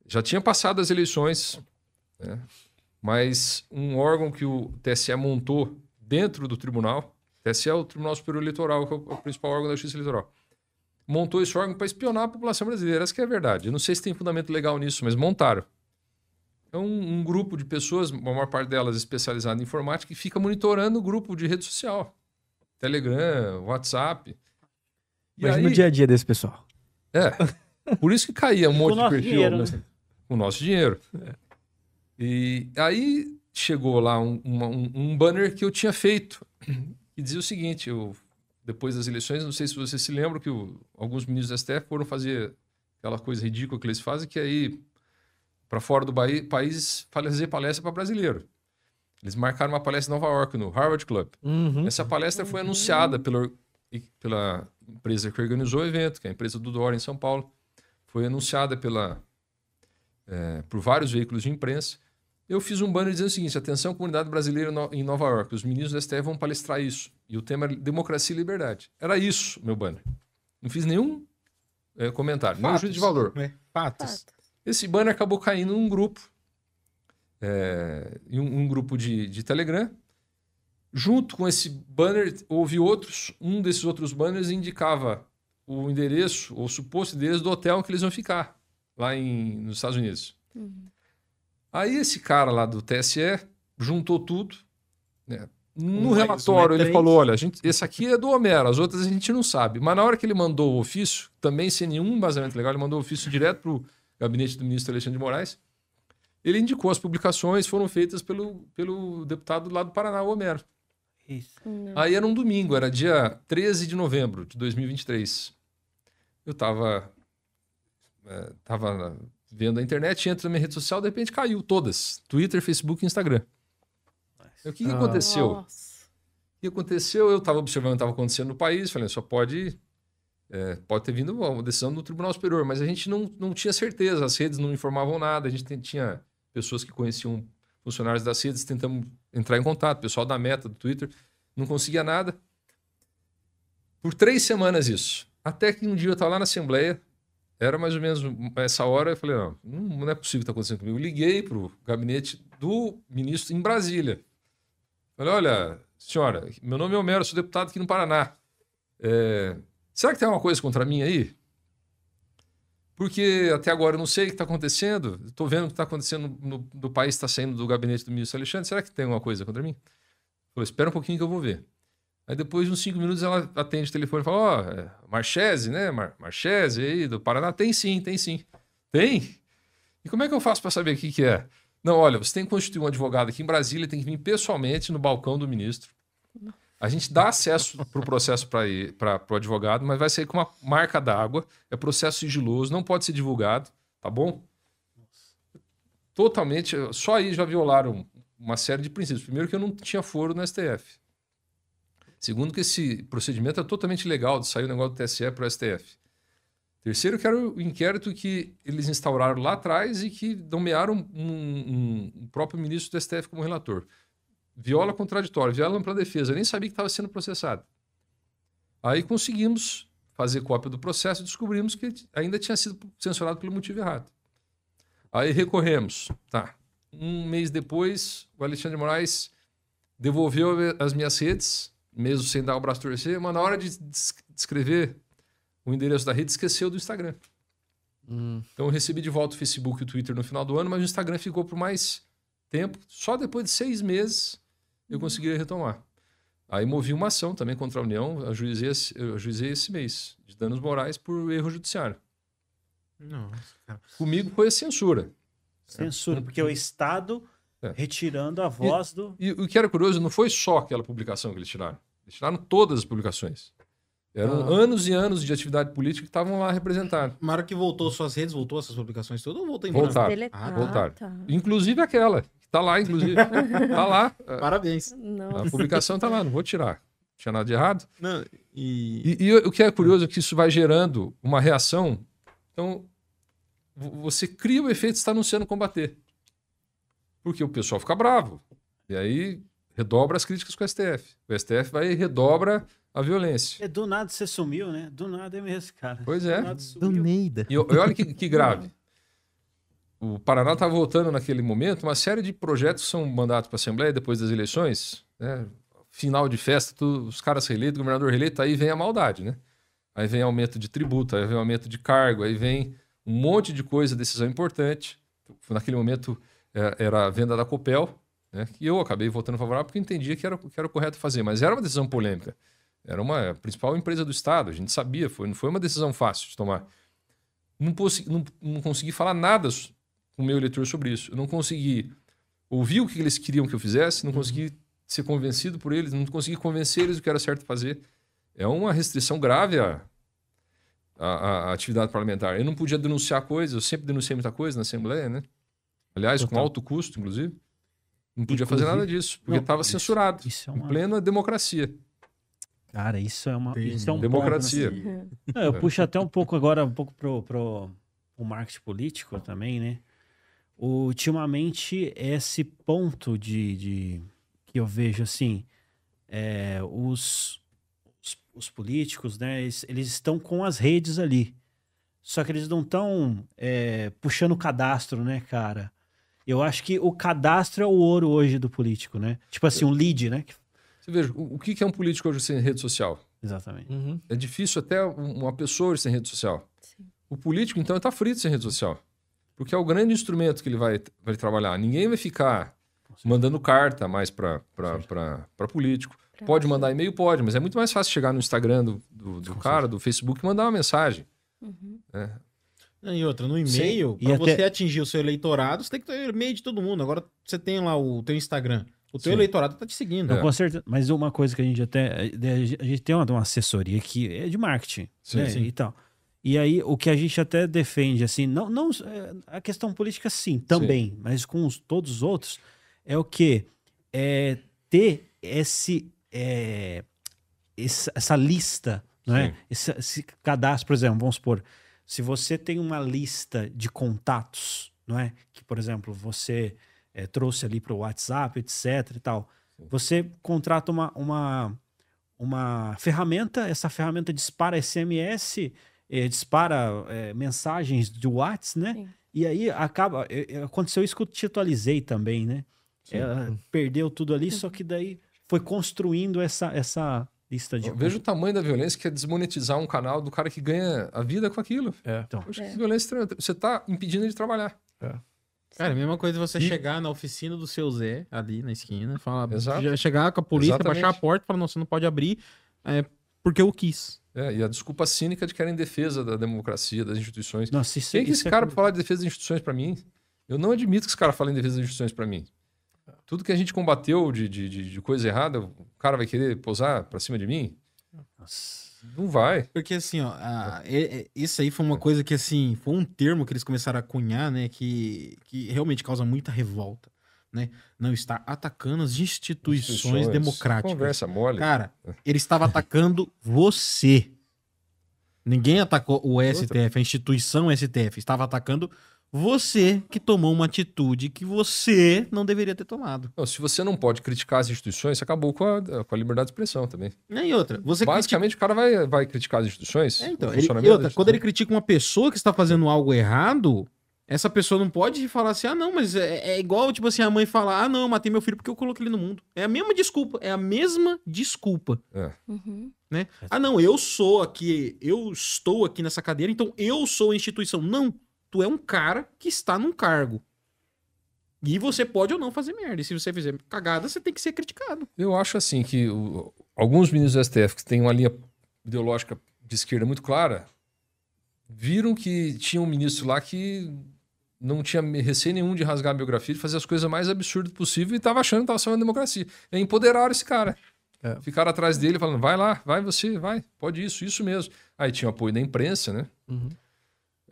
já tinha passado as eleições, né, mas um órgão que o TSE montou dentro do tribunal, TSE é o Tribunal Superior Eleitoral, que é o, o principal órgão da Justiça Eleitoral, montou esse órgão para espionar a população brasileira. Essa que é a verdade. Eu não sei se tem fundamento legal nisso, mas montaram. É um, um grupo de pessoas, a maior parte delas especializada em informática, que fica monitorando o grupo de rede social. Telegram, WhatsApp. Imagina aí- o dia a dia desse pessoal. É. Por isso que caía um monte de perfil. dinheiro, mas- Com o nosso dinheiro. E aí chegou lá um, uma- um- um banner que eu tinha feito, que dizia o seguinte: eu, depois das eleições, não sei se vocês se lembram que o- alguns ministros da STF foram fazer aquela coisa ridícula que eles fazem, que é ir para fora do bai- país fazer palestra para brasileiro. Eles marcaram uma palestra em Nova York, no Harvard Club. Uhum. Essa palestra foi anunciada pela, pela empresa que organizou o evento, que é a empresa do Dória em São Paulo. Foi anunciada pela, eh, por vários veículos de imprensa. Eu fiz um banner dizendo o seguinte: atenção, comunidade brasileira no- em Nova York, os ministros do STF vão palestrar isso. E o tema era democracia e liberdade. Era isso, meu banner. Não fiz nenhum eh, comentário, nenhum juízo de valor. É, fatos. Fato. Esse banner acabou caindo num grupo, é, em um, um grupo de, de Telegram. Junto com esse banner, houve outros. Um desses outros banners indicava o endereço, ou suposto endereço do hotel que eles iam ficar, lá em, nos Estados Unidos. Aí esse cara lá do TSE juntou tudo. né? No Um relatório, ele falou: olha, a gente, esse aqui é do Homero, as outras a gente não sabe. Mas na hora que ele mandou o ofício, também sem nenhum embasamento legal, ele mandou o ofício direto para o gabinete do ministro Alexandre de Moraes. Ele indicou as publicações foram feitas pelo, pelo deputado lá do Paraná, o Homero. Isso. Não. Aí era um domingo, era dia 13 de novembro de 2023. Eu estava tava vendo a internet, entra na minha rede social, de repente caiu todas. Twitter, Facebook e Instagram. O que, que Ah. aconteceu? Nossa. O que aconteceu? Eu estava observando o que estava acontecendo no país, falei, só pode, é, pode ter vindo uma decisão do Tribunal Superior, mas a gente não, não tinha certeza, as redes não informavam nada, a gente tinha pessoas que conheciam funcionários das redes, tentamos entrar em contato, pessoal da Meta, do Twitter, não conseguia nada. Por três semanas isso. Até que um dia eu estava lá na Assembleia, era mais ou menos essa hora, eu falei, não, não é possível que está acontecendo comigo. Eu liguei para o gabinete do ministro em Brasília. Falei, olha, senhora, meu nome é Homero, sou deputado aqui no Paraná. É, será que tem alguma coisa contra mim aí? Porque até agora eu não sei o que está acontecendo. Estou vendo o que está acontecendo no, no país, está saindo do gabinete do ministro Alexandre. Será que tem alguma coisa contra mim? Falei, espera um pouquinho que eu vou ver. Aí depois de uns cinco minutos ela atende o telefone e fala, ó, é, Marchese, né? Mar Marchese aí do Paraná. Tem sim, tem sim. Tem? E como é que eu faço para saber o que, que é? Não, olha, você tem que constituir um advogado aqui em Brasília, tem que vir pessoalmente no balcão do ministro. A gente dá acesso para o processo para o advogado, mas vai sair com uma marca d'água, é processo sigiloso, não pode ser divulgado, tá bom? Totalmente, só aí já violaram uma série de princípios. Primeiro, que eu não tinha foro no STF. Segundo, que esse procedimento é totalmente legal, de sair o negócio do TSE para o STF. Terceiro, que era o inquérito que eles instauraram lá atrás e que nomearam um, um, um próprio ministro do STF como relator. Viola contraditória, viola ampla defesa. Eu nem sabia que estava sendo processado. Aí conseguimos fazer cópia do processo e descobrimos que ainda tinha sido censurado pelo motivo errado. Aí recorremos. Tá. Um mês depois, o Alexandre de Moraes devolveu as minhas redes, mesmo sem dar o braço torcer, mas na hora de descrever o endereço da rede, esqueceu do Instagram. Hum. Então eu recebi de volta o Facebook e o Twitter no final do ano, mas o Instagram ficou por mais tempo. Só depois de seis meses eu consegui retomar. Aí movi uma ação também contra a União, ajuizei, ajuizei esse mês, de danos morais por erro judiciário. Nossa, cara. Comigo foi a censura. Censura, porque o Estado É. retirando a voz do. E o que era curioso, não foi só aquela publicação que eles tiraram. Eles tiraram todas as publicações. Eram Ah. anos e anos de atividade política que estavam lá representados. Na hora que voltou suas redes, voltou essas publicações todas ou voltou embora? Voltaram. Deletar. voltaram. tá. Inclusive aquela, que Tá lá, inclusive. tá lá. Parabéns. a publicação tá lá, não vou tirar. Não tinha nada de errado. Não, e... E, e o que é curioso é que isso vai gerando uma reação. Então, vo- você cria o efeito de estar anunciando combater. Porque o pessoal fica bravo. E aí redobra as críticas com o STF. O STF vai e redobra a violência. É, do nada você sumiu, né? Do nada é mesmo, cara. Pois é. Do nada sumiu. Neida. E, e olha que, que grave. O Paraná estava votando naquele momento uma série de projetos que são mandados para a Assembleia depois das eleições. né? Final de festa, tudo, os caras reeleitos, o governador reeleito, aí vem a maldade, né? Aí vem aumento de tributo, aí vem aumento de cargo, aí vem um monte de coisa, decisão importante. Naquele momento é, era a venda da Copel, né? que eu acabei votando favorável porque entendia que era, que era o correto fazer, mas era uma decisão polêmica. Era uma principal empresa do Estado, a gente sabia, foi, não foi uma decisão fácil de tomar. Não, não, não consegui falar nada com o meu eleitor sobre isso. Eu não consegui ouvir o que eles queriam que eu fizesse, não consegui ser convencido por eles, não consegui convencer eles do que era certo fazer. É uma restrição grave à, à- à atividade parlamentar. Eu não podia denunciar coisas, eu sempre denunciei muita coisa na Assembleia, né? Aliás, com alto custo, inclusive. Não podia fazer Inclusive- nada disso, porque estava censurado. Isso é Em uma. plena democracia. Cara, isso é uma. Isso é um Democracia. ponto, assim. Não, eu puxo até um pouco agora, um pouco pro, pro, pro marketing político também, né? Ultimamente, esse ponto de, de que eu vejo assim, é, os, os, os políticos, né? Eles, eles estão com as redes ali. Só que eles não estão puxando o cadastro, né, cara? Eu acho que o cadastro é o ouro hoje do político, né? Tipo assim, um lead, né? Você veja, o, o que é um político hoje sem rede social? Exatamente. Uhum. É difícil até um- uma pessoa hoje sem rede social. Sim. O político, então, está frito sem rede social. Porque é o grande instrumento que ele vai, vai trabalhar. Ninguém vai ficar mandando carta mais para político. Pra Pode mandar e-mail? Pode, mas é muito mais fácil chegar no Instagram do, do, do cara, do Facebook, e mandar uma mensagem. Uhum. né? E outra, no e-mail, E pra até- você atingir o seu eleitorado, você tem que ter e-mail de todo mundo. Agora você tem lá o teu Instagram. O teu Sim. eleitorado tá te seguindo. Não, É. com certeza. Mas uma coisa que a gente até. A gente tem uma, uma assessoria que é de marketing. Sim, né, sim. E tal. E aí, o que a gente até defende, assim, não, não é, a questão política, sim, também, mas com os- todos os outros, é o que? É ter esse, é, essa, essa lista, né? Sim. Esse, esse cadastro, por exemplo, vamos supor, se você tem uma lista de contatos, não é? Que, por exemplo, você eh, trouxe ali para o WhatsApp, etc e tal. Você contrata uma, uma, uma ferramenta, essa ferramenta dispara SMS, eh, dispara eh, mensagens de WhatsApp, né? Sim. E aí acaba. eh, Aconteceu isso que eu te atualizei também, né? Ela perdeu tudo ali, só que daí foi construindo essa, essa lista de. Veja o tamanho da violência que é desmonetizar um canal do cara que ganha a vida com aquilo. É. Então, Poxa, É. que violência extrema. Você está impedindo ele de trabalhar. Cara, a mesma coisa você E- chegar na oficina do seu Zé, ali na esquina, falar, chegar com a polícia, Exatamente. baixar a porta e falar, não, você não pode abrir é, porque eu quis. É, e a desculpa cínica de que era em defesa da democracia, das instituições. Nossa, isso, Quem que é isso esse é cara pra falar de defesa das instituições pra mim? Eu não admito que esse cara fale em defesa das instituições pra mim. Tudo que a gente combateu de, de, de- de coisa errada, o cara vai querer posar pra cima de mim? Nossa. Não vai. Porque assim, ó, a- é- é- isso aí foi uma coisa que, assim, foi um termo que eles começaram a cunhar, né, que, que realmente causa muita revolta, né? Não estar atacando as instituições, democráticas. Conversa mole. Cara, ele estava atacando você. Ninguém atacou o STF, a instituição STF. Estava atacando você que tomou uma atitude que você não deveria ter tomado. Não, se você não pode criticar as instituições, você acabou com a, com a liberdade de expressão também. E outra, você Basicamente, o cara vai, vai criticar as instituições. É, então, ele- e outra, quando ele instituições. critica uma pessoa que está fazendo algo errado, essa pessoa não pode falar assim, ah, não, mas é, é igual, tipo assim, a mãe falar, ah, não, eu matei meu filho porque eu coloquei ele no mundo. É a mesma desculpa, é a mesma desculpa. Uhum. Ah, não, eu sou aqui, eu estou aqui nessa cadeira, então eu sou a instituição. Não, tu é um cara que está num cargo. E você pode ou não fazer merda. E se você fizer cagada, você tem que ser criticado. Eu acho assim que o- alguns ministros do STF que têm uma linha ideológica de esquerda muito clara viram que tinha um ministro lá que não tinha receio nenhum de rasgar a biografia, de fazer as coisas mais absurdas possível e estava achando que estava salvando a democracia. É empoderar esse cara. É. Ficaram atrás dele falando, vai lá, vai você, vai, pode isso, isso mesmo. Aí tinha o apoio da imprensa, né? Uhum.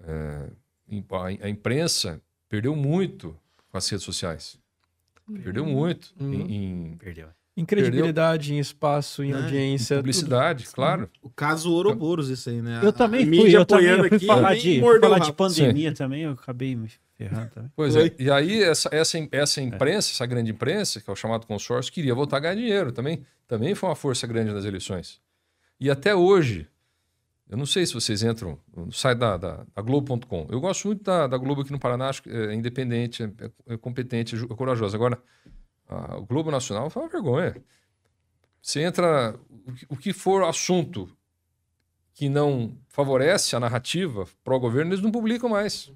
A a imprensa perdeu muito com as redes sociais. Perdeu muito Uhum. em, em Perdeu. Em credibilidade, em espaço, em Né? audiência. publicidade, claro. O caso Ouroboros, isso aí, né? Eu A- também a fui, eu também apoiando eu fui aqui, falar de, fui falar de pandemia também, eu acabei me ferrando também. Pois Foi. é. E aí, essa, essa, essa imprensa, essa grande imprensa, que é o chamado consórcio, queria voltar a ganhar dinheiro também. Também foi uma força grande nas eleições. E até hoje, eu não sei se vocês entram no site da, da, da Globo.com. Eu gosto muito da, da Globo aqui no Paraná, acho que é independente, é, é competente, é é corajosa. Agora, a, o Globo Nacional foi uma vergonha. Você entra, o que- for assunto que não favorece a narrativa pró-governo, eles não publicam mais.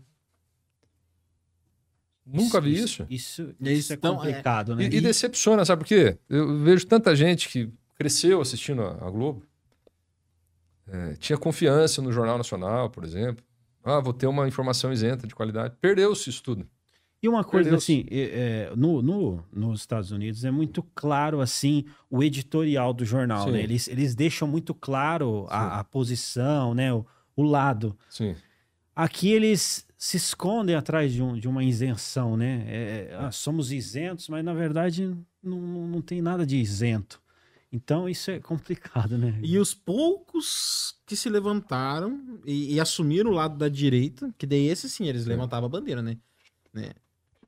Nunca vi isso. Isso, isso é complicado, né? E, e decepciona, sabe por quê? Eu vejo tanta gente que cresceu assistindo a, a Globo, é, tinha confiança no Jornal Nacional, por exemplo. Ah, vou ter uma informação isenta de qualidade. Perdeu-se isso tudo. E uma coisa assim, é, é, no, no- nos Estados Unidos é muito claro assim o editorial do jornal, Sim. né? Eles, eles deixam muito claro a, a posição, né? O, o lado. Sim. Aqui eles se escondem atrás de, um- de uma isenção, né? É, ah, somos isentos, mas na verdade não, não, tem nada de isento. Então isso é complicado, né? E os poucos que se levantaram e, e assumiram o lado da direita, que daí esse sim, eles Sim. levantavam a bandeira, né? né?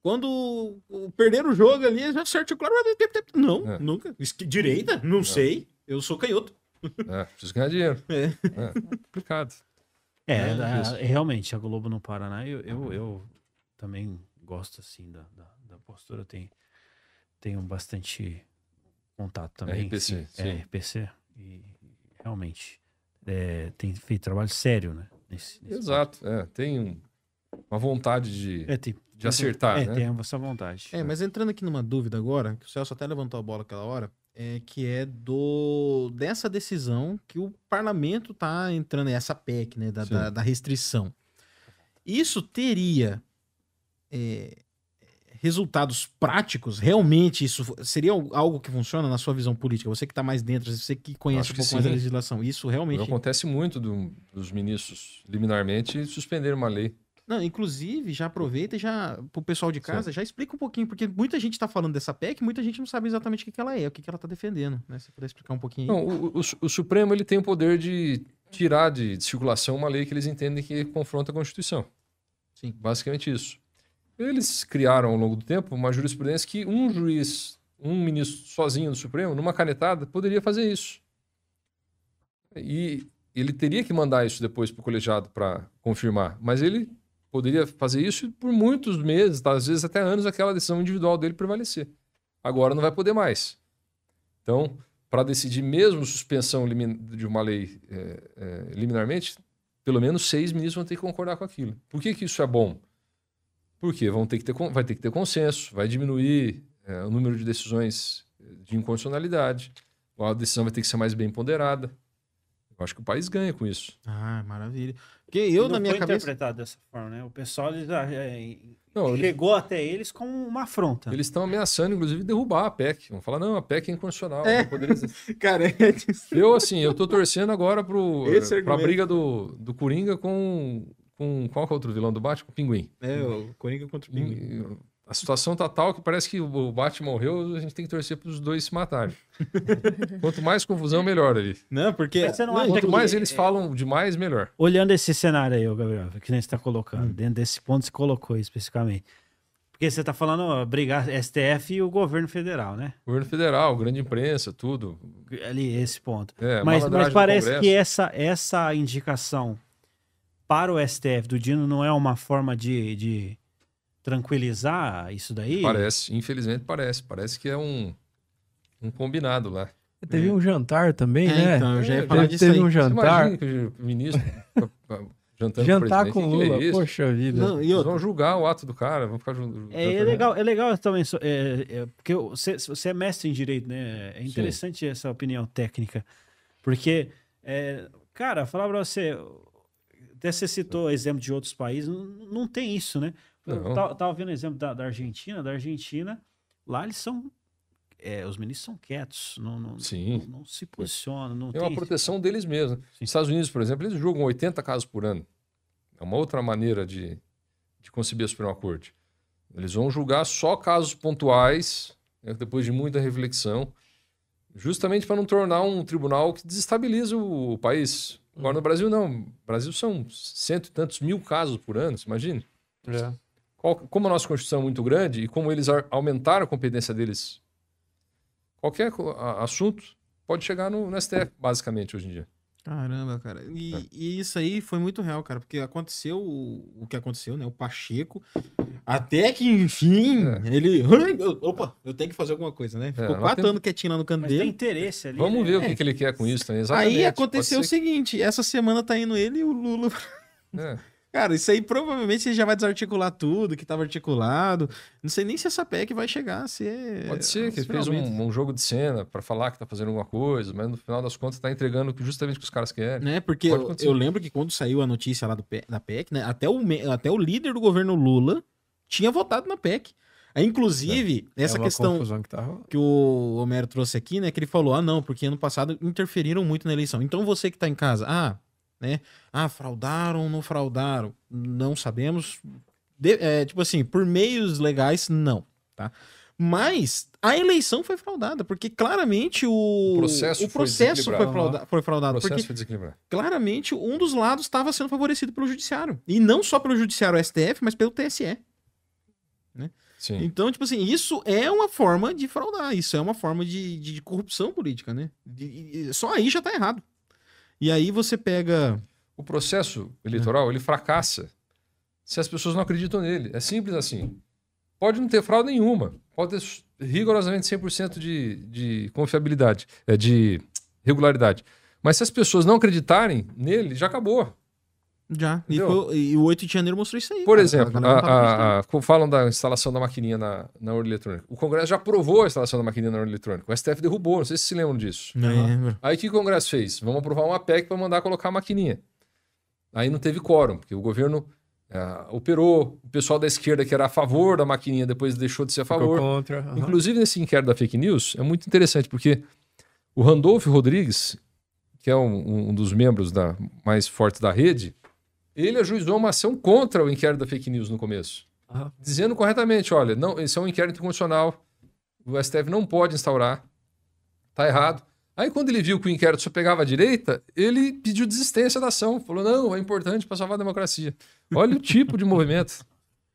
Quando perderam o jogo ali, eles já certo claro. Não, É. nunca. Direita? Não, sei. Eu sou canhoto. É, preciso ganhar dinheiro. É. É, complicado. É, É, realmente, a Globo no Paraná, eu, eu, eu também gosto, assim, da, da, da postura. Tenho, tenho bastante contato também. RPC, sim. sim. É, RPC. E realmente é, tem feito trabalho sério, né? Nesse, nesse Exato. É, tem um- uma vontade de. É, tem, de acertar, é, né? tem essa vontade. É, mas entrando aqui numa dúvida agora, que o Celso até levantou a bola aquela hora, é que é do dessa decisão que o parlamento tá entrando, essa PEC, né, da, da, da restrição. Isso teria é, resultados práticos? Realmente isso seria al- algo que funciona na sua visão política? Você que tá mais dentro, você que conhece um pouco mais da sim. legislação. Isso realmente... Acontece muito do- dos ministros, liminarmente, suspenderem uma lei. Não, inclusive, já aproveita e já, pro pessoal de casa, já explica um pouquinho, porque muita gente tá falando dessa PEC, muita gente não sabe exatamente o que, que ela é, o que, que ela tá defendendo, né? Se você puder explicar um pouquinho aí. Não, o, o- o Supremo ele tem o poder de tirar de, de circulação uma lei que eles entendem que confronta a Constituição. Sim. Basicamente isso. Eles criaram ao longo do tempo uma jurisprudência que um juiz, um ministro sozinho do Supremo, numa canetada, poderia fazer isso. E ele teria que mandar isso depois para o colegiado para confirmar, mas ele poderia fazer isso por muitos meses, tá? às vezes até anos, aquela decisão individual dele prevalecer. Agora não vai poder mais. Então, para decidir mesmo suspensão de uma lei é, é, liminarmente, pelo menos seis ministros vão ter que concordar com aquilo. Por que, que isso é bom? Porque vão ter que ter, vai ter que ter consenso, vai diminuir é, o número de decisões de inconstitucionalidade, a decisão vai ter que ser mais bem ponderada. Eu acho que o país ganha com isso. Ah, maravilha. Porque eu, não na minha foi cabeça. interpretado dessa forma, né? O pessoal ah, é, Não, eles- chegou até eles como uma afronta. Eles estão ameaçando, inclusive, derrubar a PEC. Vão falar, não, a PEC é inconstitucional. É. não poderia. Cara, é Eu, assim, eu tô torcendo agora pro, pra argumento. briga do, do Coringa com, com. Qual que é o outro vilão do Batman? Com o Pinguim. é o Coringa contra o Pinguim. E A situação tá tal que parece que o Batman morreu, a gente tem que torcer pros dois se matarem. Quanto mais confusão, melhor ali. Não, porque. Não não, acha Quanto que- mais eles falam demais, melhor. Olhando esse cenário aí, Gabriel, que nem você está colocando, dentro desse ponto você colocou especificamente. Porque você está falando ó, brigar STF e o governo federal, né? Governo federal, grande imprensa, tudo. Ali, esse ponto. É, mas, mas parece que essa, essa indicação para o STF do Dino não é uma forma de, de tranquilizar isso daí? Parece, infelizmente parece. Parece que é um, um combinado lá. Teve um jantar também, É, né? então, eu já ia É, falar Teve, disso teve aí. um jantar. o ministro tá- tá jantando Jantar o com presidente? Lula, é poxa vida. Não, e vão julgar o ato do cara, vão ficar ju- É, é legal, é legal também, é, é, porque você, você é mestre em direito, né? É interessante essa opinião técnica, porque, é, cara, falar pra você, até você citou exemplo de outros países, não, não tem isso, né? Eu Não. tava, tava vendo o exemplo da, da Argentina, da Argentina, lá eles são, é, os ministros são quietos, não, não, Sim. não, não se posicionam, não É tem... uma proteção deles mesmos. Nos Estados Unidos, por exemplo, eles julgam 80 casos por ano. É uma outra maneira de, de conceber a Suprema Corte. Eles vão julgar só casos pontuais, né, depois de muita reflexão, justamente para não tornar um tribunal que desestabiliza o, o país. Agora no Brasil não. No Brasil são cento e tantos mil casos por ano, você imagina? É. Qual- como a nossa Constituição é muito grande e como eles ar- aumentaram a competência deles, qualquer assunto pode chegar no, no STF, basicamente, hoje em dia. Caramba, cara. E, e isso aí foi muito real, cara, porque aconteceu o, o que aconteceu, né? O Pacheco, até que enfim, ele. Ai, eu- Opa, eu tenho que fazer alguma coisa, né? Ficou nós quatro temos- anos quietinho lá no canto Mas tem dele. interesse ali. Vamos né? ver o que, que ele quer com isso também. Exatamente. Aí aconteceu o seguinte: essa semana tá indo ele e o Lula. é. Cara, isso aí provavelmente já vai desarticular tudo que tava articulado. Não sei nem se essa PEC vai chegar a ser. Pode ser que ele fez um, um jogo de cena para falar que tá fazendo alguma coisa, mas no final das contas tá entregando justamente o que os caras querem. Né? Porque eu, eu lembro que quando saiu a notícia lá do da PEC, né? Até o, até o líder do governo Lula tinha votado na PEC. Inclusive, essa é questão que tá que o Homero trouxe aqui, né? Que ele falou: ah, não, porque ano passado interferiram muito na eleição. Então você que tá em casa, ah, né? Ah, fraudaram ou não fraudaram? Não sabemos. De- é, tipo assim, por meios legais, não, tá? Mas a eleição foi fraudada, porque claramente o, O processo o foi processo foi, desequilibrado. frauda- foi O fraudado. processo Porque foi desequilibrado. claramente um dos lados estava sendo favorecido pelo judiciário. E não só pelo judiciário STF, mas pelo TSE. Sim. Então, tipo assim, isso é uma forma de fraudar, isso é uma forma de, de, de corrupção política, né? De- só aí já tá errado. E aí você pega. O processo eleitoral, ele fracassa se as pessoas não acreditam nele. É simples assim. Pode não ter fraude nenhuma. Pode ter rigorosamente 100% de, de confiabilidade, é, de regularidade. Mas se as pessoas não acreditarem nele, já acabou. Já. E, foi- e o 8 de janeiro mostrou isso aí. Por cara. exemplo, tava a- a- a- co- falam da instalação da maquininha na, na urna eletrônica. O Congresso já aprovou a instalação da maquininha na urna eletrônica. O STF derrubou, não sei se se lembram disso. Não lembro. Aí o que o Congresso fez? Vamos aprovar uma PEC para mandar colocar a maquininha. Aí não teve quórum, porque o governo eh, operou, o pessoal da esquerda que era a favor da maquininha depois deixou de ser a Ficou favor. contra. aham. Inclusive nesse inquérito da fake news é muito interessante, porque o Randolph Rodrigues, que é um, um dos membros da, mais fortes da rede, ele ajuizou uma ação contra o inquérito da fake news no começo. Aham. Dizendo corretamente, olha, não, esse é um inquérito inconstitucional, o STF não pode instaurar, tá errado. Aí quando ele viu que o inquérito só pegava a direita, ele pediu desistência da ação, falou, não, é importante para salvar a democracia. Olha o tipo de movimento.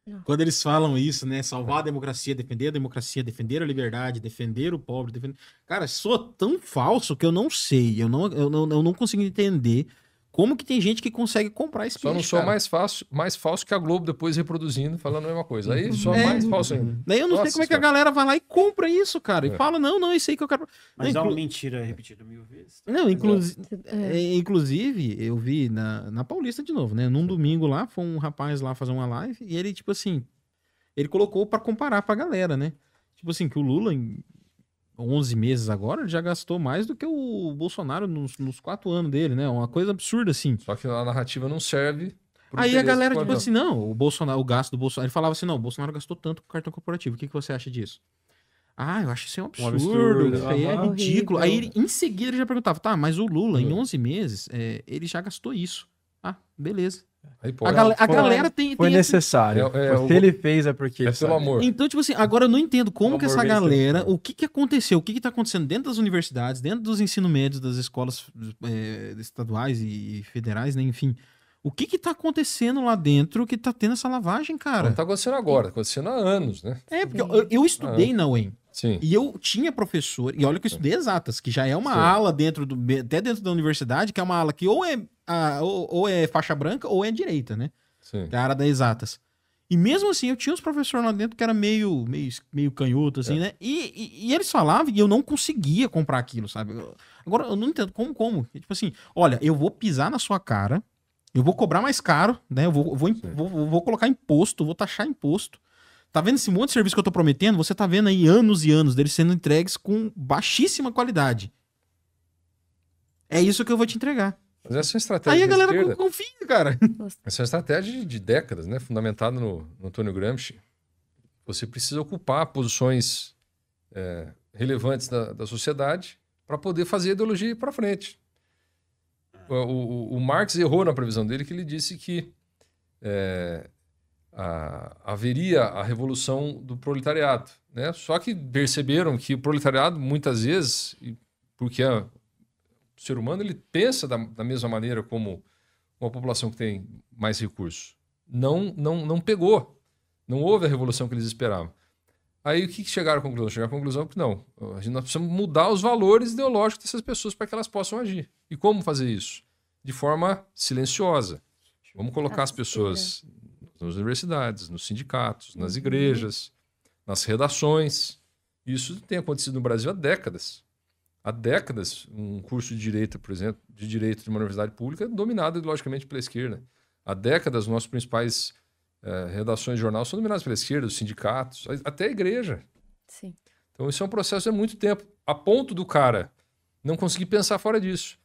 Quando eles falam isso, né? Salvar a democracia, defender a democracia, defender a liberdade, defender o pobre, defender. Cara, soa tão falso que eu não sei. Eu não, eu não, eu não consigo entender como que tem gente que consegue comprar esse Só não peixe, sou cara. mais, fácil, mais falso que a Globo depois reproduzindo, falando a mesma coisa. Aí só É. mais falso ainda. Daí eu não sei Nossa como é que a galera vai lá e compra isso, cara. E É. fala, não, não, isso aí que eu quero. Mas não, é uma inclu- mentira repetida mil vezes. Não, inclusive. É. É, inclusive, eu vi na, na Paulista de novo, né? Num domingo lá, foi um rapaz lá fazer uma live e ele, tipo assim, ele colocou pra comparar pra galera, né? Tipo assim, que o Lula, 11 meses agora, ele já gastou mais do que o Bolsonaro nos, nos quatro anos dele, né? Uma coisa absurda, assim. Só que a narrativa não serve. Aí a galera, tipo assim, não, o Bolsonaro, o gasto do Bolsonaro. Ele falava assim: não, o Bolsonaro gastou tanto com cartão corporativo. O que, que você acha disso? Ah, eu acho isso aí um absurdo. absurdo, Isso aí é ridículo. Aí ele, em seguida ele já perguntava: tá, mas o Lula, em Hum. 11 meses, é, ele já gastou isso. Ah, beleza. Aí A, pode. gal- a foi- galera tem. Foi tem esse- necessário. É- é Se o- ele fez é porque. É pelo amor. Então, tipo assim, agora eu não entendo como que essa galera, o que que aconteceu, o que que tá acontecendo dentro das universidades, dentro dos ensino médios, das escolas é, estaduais e federais, né, enfim. O que que tá acontecendo lá dentro que tá tendo essa lavagem, cara? Não tá acontecendo agora, tá acontecendo há anos, né? É, porque eu, eu estudei na UEM. Sim. E eu tinha professor, e olha que eu estudei exatas, que já é uma Sim. ala dentro do. até dentro da universidade, que é uma ala que ou é, a- ou, ou é faixa branca ou é direita, né? Sim. Que é a área das exatas. E mesmo assim, eu tinha uns professores lá dentro que era meio, meio, meio canhoto, assim, É. né? E, e, e eles falavam e eu não conseguia comprar aquilo, sabe? Eu- Agora, eu não entendo como, como. Tipo assim, olha, eu vou pisar na sua cara, eu vou cobrar mais caro, né? Eu vou, vou, vou- vou colocar imposto, vou taxar imposto. Tá vendo esse monte de serviço que eu tô prometendo? Você tá vendo aí anos e anos deles sendo entregues com baixíssima qualidade. É isso que eu vou te entregar. Mas essa é uma estratégia Aí a galera esquerda. con- confia, cara. Essa é uma estratégia de, décadas, né? Fundamentada no, no Antônio Gramsci. Você precisa ocupar posições é, relevantes da, da sociedade para poder fazer a ideologia ir para frente. O, o- o Marx errou na previsão dele que ele disse que é, a- haveria a revolução do proletariado. Né? Só que perceberam que o proletariado, muitas vezes, porque a- o ser humano ele pensa da, da mesma maneira como uma população que tem mais recursos, não, não, não pegou. Não houve a revolução que eles esperavam. Aí o que que chegaram à conclusão? Chegaram à conclusão que não, a gente, nós precisamos mudar os valores ideológicos dessas pessoas para que elas possam agir. E como fazer isso? De forma silenciosa. Vamos colocar as pessoas nas universidades, nos sindicatos, nas igrejas, nas redações. Isso tem acontecido no Brasil há décadas. Há décadas, um curso de direito, por exemplo, de direito de uma universidade pública é dominado ideologicamente pela esquerda. Há décadas, nossos principais eh, redações de jornal são dominadas pela esquerda, os sindicatos, até a igreja. Sim. Então, isso é um processo de muito tempo, a ponto do cara não conseguir pensar fora disso.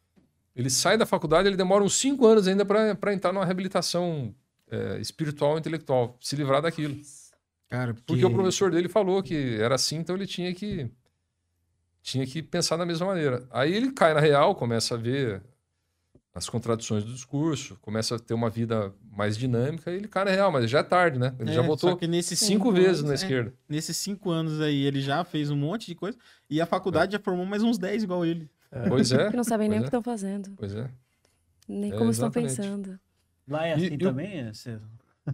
Ele sai da faculdade, ele demora uns cinco anos ainda para entrar numa reabilitação eh, espiritual, intelectual, se livrar daquilo. Cara, Porque o professor dele falou que era assim, então ele tinha que tinha que pensar da mesma maneira. Aí ele cai na real, começa a ver as contradições do discurso, começa a ter uma vida mais dinâmica e ele cai na real, mas já é tarde, né? Ele já É, votou Só que nesses cinco cinco vezes anos, na é, esquerda. Nesses cinco anos aí, ele já fez um monte de coisa. E a faculdade já formou mais uns 10 igual ele. Pois é. Que não sabem nem o que é. estão fazendo, Pois é. nem É, como estão pensando. Lá é assim e também? é, cê-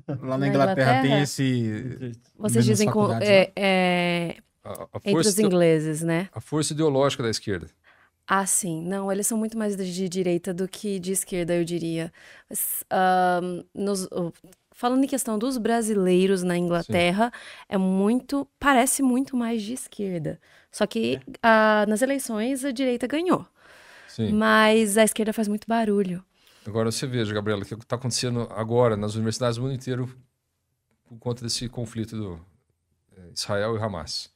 Lá na, Na Inglaterra, tem Inglaterra? esse. Vocês dizem com, faculdades é, é, A, a entre força, os ingleses, né? a força ideológica da esquerda. Ah, sim. Não, eles são muito mais de direita do que de esquerda, eu diria. Mas, ahn, nos- o- falando em questão dos brasileiros na Inglaterra, é muito, parece muito mais de esquerda. Só que ah, nas eleições a direita ganhou. Sim. Mas a esquerda faz muito barulho. Agora você veja, Gabriela, o que está acontecendo agora nas universidades do mundo inteiro por conta desse conflito do eh, Israel e Hamas.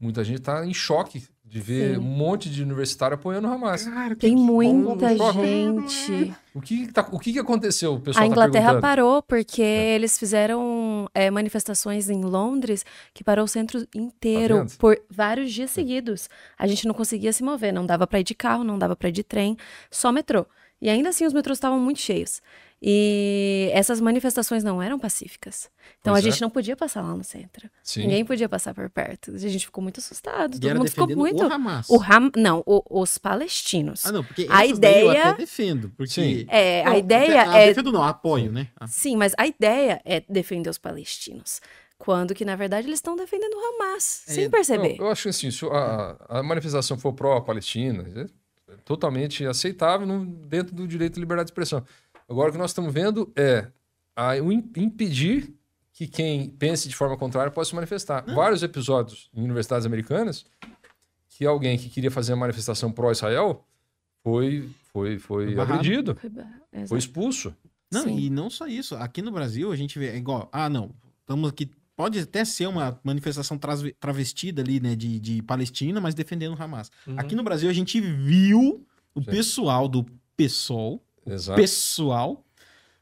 Muita gente está em choque de ver Sim. um monte de universitário apoiando o Hamas. Cara, Tem muita bom, gente. O que, tá- o que, que aconteceu? O pessoal A tá Inglaterra perguntando. parou porque eles fizeram é, manifestações em Londres que parou o centro inteiro Tá por vários dias seguidos. A gente não conseguia se mover, não dava pra ir de carro, não dava pra ir de trem, só metrô. E ainda assim os metrôs estavam muito cheios. E essas manifestações não eram pacíficas. Então Pois a é. gente não podia passar lá no centro. Sim. Ninguém podia passar por perto. A gente ficou muito assustado. E Todo era mundo ficou defendendo muito. o Hamas. O Ram... Não, o- os palestinos. Ah, não, porque A daí eu ideia- até defendo. Porque... Sim. É, a Não, ideia ah, é Defendo não, apoio, né? Ah, Sim, mas a ideia é defender os palestinos. Quando que, na verdade, eles estão defendendo o Hamas, É, sem perceber. Eu, eu acho que assim, se a, a manifestação for pró-Palestina, totalmente aceitável no- dentro do direito de liberdade de expressão. Agora, o que nós estamos vendo é a, o im- impedir que quem pense de forma contrária possa se manifestar. Vários episódios em universidades americanas que alguém que queria fazer uma manifestação pró-Israel foi, foi, foi Barrado. agredido, Foi foi expulso. Não, Sim. e não só isso. Aqui no Brasil, a gente vê é igual. Ah, não. Estamos aqui. Pode até ser uma manifestação travestida ali, né, de, de Palestina, mas defendendo o Hamas. Uhum. Aqui no Brasil, a gente viu o Sim. pessoal do PSOL, Exato. pessoal,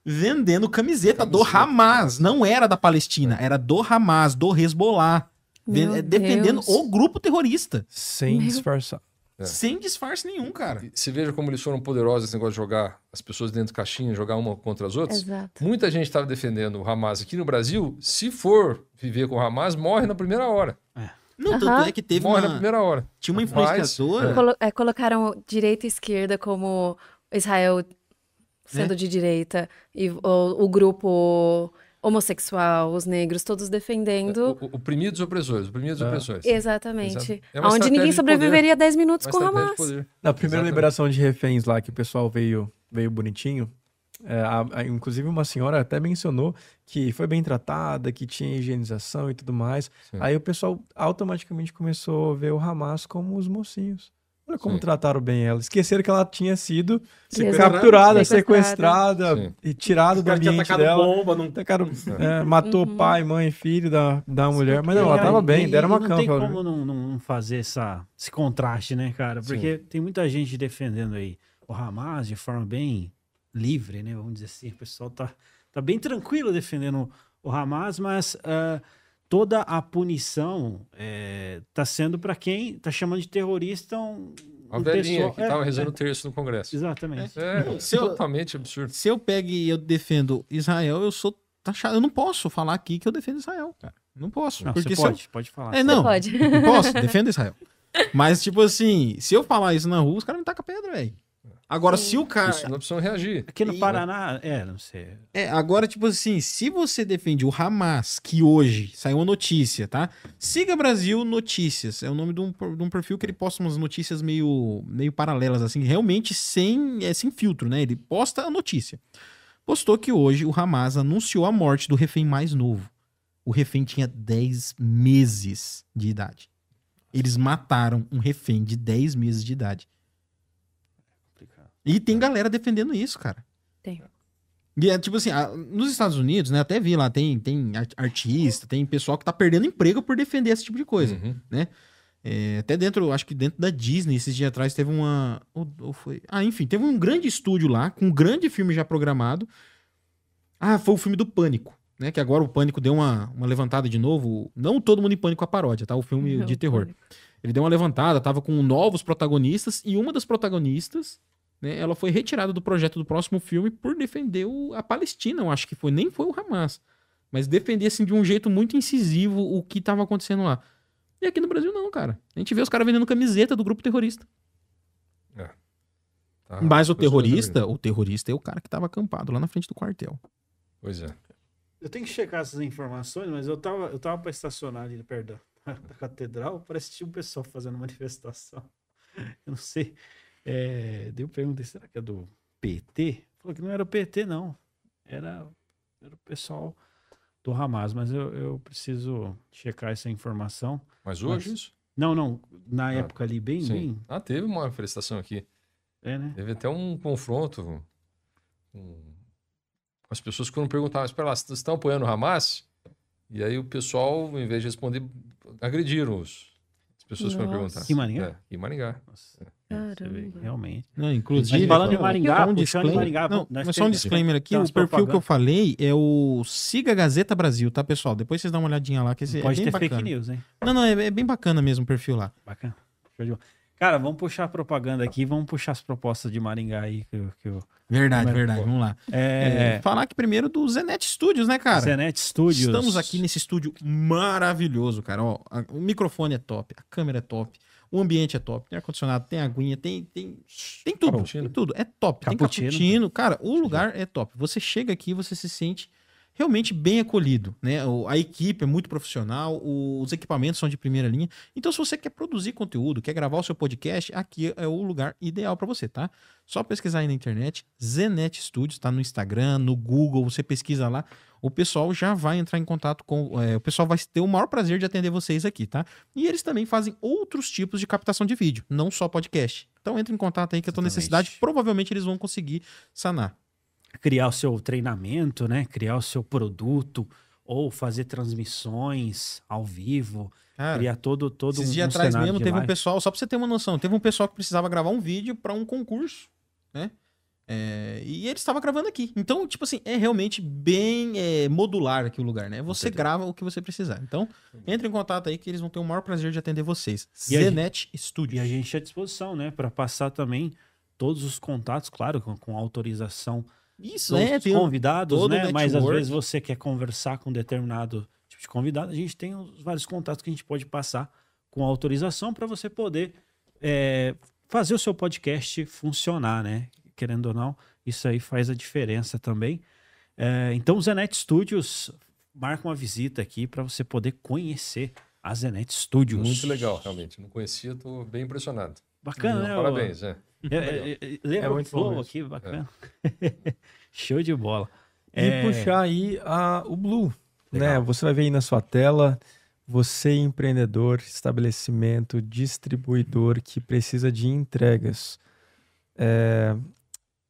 vendendo camiseta, do Camiseta. Hamas. Não era da Palestina, era do Hamas, do Hezbollah. Meu é, defendendo Deus. o grupo terrorista. Sem Meu- disfarçar. É. Sem disfarce nenhum, cara. E Você veja como eles foram poderosos esse negócio de jogar as pessoas dentro de caixinha, jogar uma contra as outras. Exato. Muita gente estava defendendo o Hamas aqui no Brasil. Se for viver com o Hamas, morre na primeira hora. Não, Aham. tanto é que teve morre na uma, primeira hora. tinha uma Mas, influenciadora. Colo- é, colocaram direita e esquerda como Israel sendo É. de direita e o, o grupo homossexual, os negros, todos defendendo. O- o- Oprimidos e opressores. Oprimidos e É. opressores. Exatamente. Exato. É uma Onde ninguém sobreviveria 10 minutos Uma com o Hamas. Na primeira Exatamente. liberação de reféns lá, que o pessoal veio, veio bonitinho, é, a- a- inclusive uma senhora até mencionou que foi bem tratada, que tinha higienização e tudo mais. Sim. Aí o pessoal automaticamente começou a ver o Hamas como os mocinhos. Olha como Sim. trataram bem ela. Esqueceram que ela tinha sido Sequestrada. capturada, Sequestrada. sequestrada Sim. e tirada do ambiente dela. bomba, não Tacaram, é, matou Uhum. pai, mãe, filho da, da mulher. Mas não, ela tava bem, e- deram uma Não tem campa. como não, não fazer essa, esse contraste, né, cara? Porque tem muita gente defendendo aí o Hamas de forma bem livre, né? Vamos dizer assim. O pessoal tá, tá bem tranquilo defendendo o Hamas, mas ah, toda a punição é, tá sendo para quem tá chamando de terrorista um, A um velhinha pessoal- que é, estava rezando é, o terço no Congresso. Exatamente. É, Se eu- totalmente absurdo. Se eu pego e eu defendo Israel, eu sou taxado. Eu não posso falar aqui que eu defendo Israel, cara. Não posso. Não, porque você se eu- pode, pode falar. É, não. pode. Não posso, defendo Israel. Mas, tipo assim, se eu falar isso na rua, os caras me tacam pedra, velho. Agora, se o cara. Isso não precisam reagir. Aqui no E- Paraná, é, não sei. É, agora, tipo assim, se você defende o Hamas, que hoje saiu uma notícia, tá? Siga Brasil Notícias. É o nome de um, de um perfil que ele posta umas notícias meio, meio paralelas, assim, realmente sem, é, sem filtro, né? Ele posta a notícia. Postou que hoje o Hamas anunciou a morte do refém mais novo. O refém tinha 10 meses de idade. Eles mataram um refém de 10 meses de idade. E tem galera defendendo isso, cara. Tem. E é tipo assim, a- nos Estados Unidos, né? Até vi lá, tem, tem ar- artista, tem pessoal que tá perdendo emprego por defender esse tipo de coisa. Uhum. É, até dentro, acho que dentro da Disney, esses dias atrás, teve uma. Ou, ou foi. Ah, enfim, teve um grande estúdio lá, com um grande filme já programado. Ah, foi o filme do Pânico, né? Que agora o Pânico deu uma, uma levantada de novo. Não todo mundo em Pânico a paródia, tá? O filme de terror. Ele deu uma levantada, tava com novos protagonistas, e uma das protagonistas, né, ela foi retirada do projeto do próximo filme por defender o- a Palestina, eu acho que foi, nem foi o Hamas. Mas defender, assim, de um jeito muito incisivo o que tava acontecendo lá. E aqui no Brasil não, cara. A gente vê os caras vendendo camiseta do grupo terrorista. Tá? Mas o terrorista, o terrorista é o cara que tava acampado lá na frente do quartel. Pois é. Eu tenho que checar essas informações, mas eu tava, eu tava pra estacionar ali perto da, da catedral para assistir um pessoal fazendo manifestação. Eu não sei. É, daí eu perguntei, será que é do PT? Falou que não era o PT, não. Era, era o pessoal do Hamas, mas eu, eu preciso checar essa informação. Mas hoje Mas- isso? Não, não. Na Ah, época ali, bem, Sim. bem. Ah, teve uma manifestação aqui. É, né? Teve até um confronto com, as pessoas que foram perguntar, mas espera lá, vocês estão apoiando o Hamas? E aí o pessoal, em vez de responder, agrediram os, as pessoas que foram perguntar. Em Maringá? É, em Maringá. Nossa, é, vê, Caramba. realmente. Não, inclusive. Mas falando em Maringá, só um puxando em disclaimer. Maringá, não, nós mas só um disclaimer aqui: o perfil que eu falei é o Siga Gazeta Brasil, tá, pessoal? Depois vocês dão uma olhadinha lá, que esse Pode é bem ter bacana. fake news, hein? Não, não, é, é bem bacana mesmo o perfil lá. Bacana. Cara, vamos puxar a propaganda aqui, vamos puxar as propostas de Maringá aí. Que, eu- que eu... Verdade, verdade. Vamos lá. É, É, falar aqui primeiro do Zenet Studios, né, cara? Zenet Studios. Estamos aqui nesse estúdio maravilhoso, cara. Ó, a- o microfone é top, a câmera é top, o ambiente é top, tem ar-condicionado, tem aguinha, tem, tem, tem tudo. Cappuccino. Tem tudo. É top. Cappuccino. Tem cappuccino. Cara, o lugar é top. Você chega aqui, você se sente realmente bem acolhido, né? A equipe é muito profissional, os equipamentos são de primeira linha. Então, se você quer produzir conteúdo, quer gravar o seu podcast, aqui é o lugar ideal para você, tá? Só pesquisar aí na internet, Zenet Studios, tá no Instagram, no Google, você pesquisa lá, o pessoal já vai entrar em contato com. é, o pessoal vai ter o maior prazer de atender vocês aqui, tá? E eles também fazem outros tipos de captação de vídeo, não só podcast. Então entre em contato aí que a tua necessidade, provavelmente eles vão conseguir sanar. Criar o seu treinamento, né? Criar o seu produto, ou fazer transmissões ao vivo, Cara, criar todo, todo esses um, dias um atrás mesmo teve um live. pessoal, só pra você ter uma noção, teve um pessoal que precisava gravar um vídeo para um concurso, né? É, e ele estava gravando aqui. Então, tipo assim, é realmente bem é, modular aqui o lugar, né? Você certeza. grava o que você precisar. Então, entre em contato aí que eles vão ter o maior prazer de atender vocês. E Zenet E Studios. a gente à disposição, né? Para passar também todos os contatos, claro, com, com autorização Isso, dos é, tem um- convidados, né? Mas às vezes você quer conversar com determinado tipo de convidado, a gente tem os vários contatos que a gente pode passar com autorização para você poder é, fazer o seu podcast funcionar, né? Querendo ou não, isso aí faz a diferença também. É, então, o Zenet Studios marca uma visita aqui para você poder conhecer a Zenet Studios. Muito legal, realmente. Não conhecia, estou bem impressionado. Bacana, né? Parabéns, é. É, é, é, lembra É o muito bom flow aqui, bacana. Show de bola. E É, puxar aí a, o Blue, né? Você vai ver aí na sua tela, você empreendedor, estabelecimento, distribuidor que precisa de entregas. É,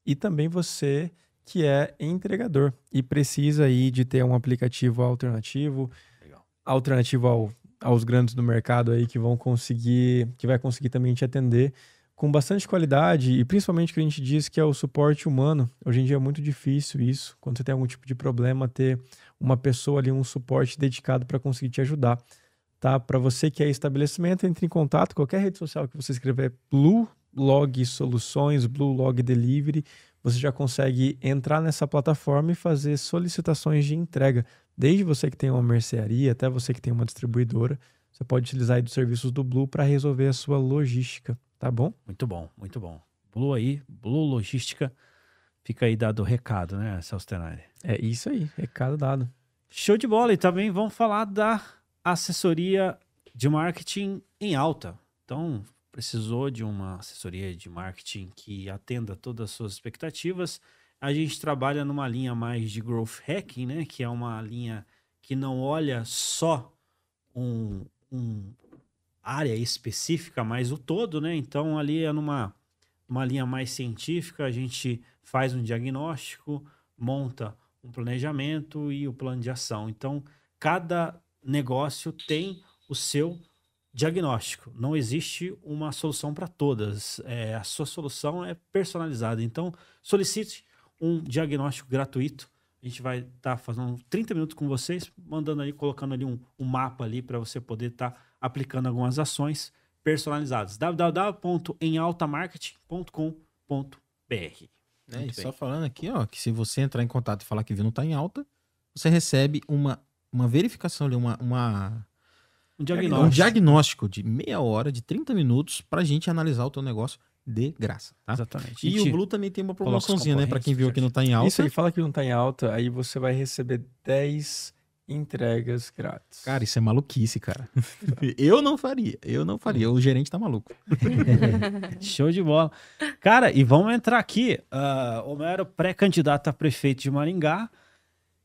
e também você que é entregador e precisa aí de ter um aplicativo alternativo, Legal. alternativo ao- aos grandes do mercado aí que vão conseguir, que vai conseguir também te atender com bastante qualidade e principalmente que a gente diz que é o suporte humano. Hoje em dia é muito difícil isso, quando você tem algum tipo de problema, ter uma pessoa ali, um suporte dedicado para conseguir te ajudar. Tá? Para você que é estabelecimento, entre em contato, qualquer rede social que você escrever Blue Log Soluções, Blue Log Delivery, você já consegue entrar nessa plataforma e fazer solicitações de entrega. Desde você que tem uma mercearia até você que tem uma distribuidora, você pode utilizar aí dos serviços do Blue para resolver a sua logística, tá bom? Muito bom, muito bom. Blue aí, Blue Logística. Fica aí dado o recado, né, Celso Tenari? É isso aí, recado dado. Show de bola. E também vamos falar da assessoria de marketing em alta. Então, precisou de uma assessoria de marketing que atenda todas as suas expectativas. A gente trabalha numa linha mais de growth hacking, né? Que é uma linha que não olha só um, um área específica, mas o todo, né? Então, ali é numa uma linha mais científica, a gente faz um diagnóstico, monta um planejamento e o plano de ação. Então, cada negócio tem o seu diagnóstico. Não existe uma solução para todas. É, a sua solução é personalizada. Então, solicite um diagnóstico gratuito. A gente vai estar tá fazendo 30 minutos com vocês, mandando ali, colocando ali um, um mapa ali para você poder estar tá aplicando algumas ações personalizadas. www.emaltamarketing.com.br é, e só falando aqui, ó, que se você entrar em contato e falar que não está em alta, você recebe uma, uma verificação ali, uma, uma um diagnóstico. um diagnóstico de meia hora, de 30 minutos, para a gente analisar o teu negócio de graça. Tá? Exatamente. E, o Blue também tem uma promoçãozinha, né? Para quem viu que não está em alta. Isso aí, fala que não está em alta, aí você vai receber 10 entregas grátis. Cara, isso é maluquice, cara. eu não faria, eu não faria. O gerente tá maluco. Show de bola. Cara, e vamos entrar aqui. Uh, Homero, pré-candidato a prefeito de Maringá.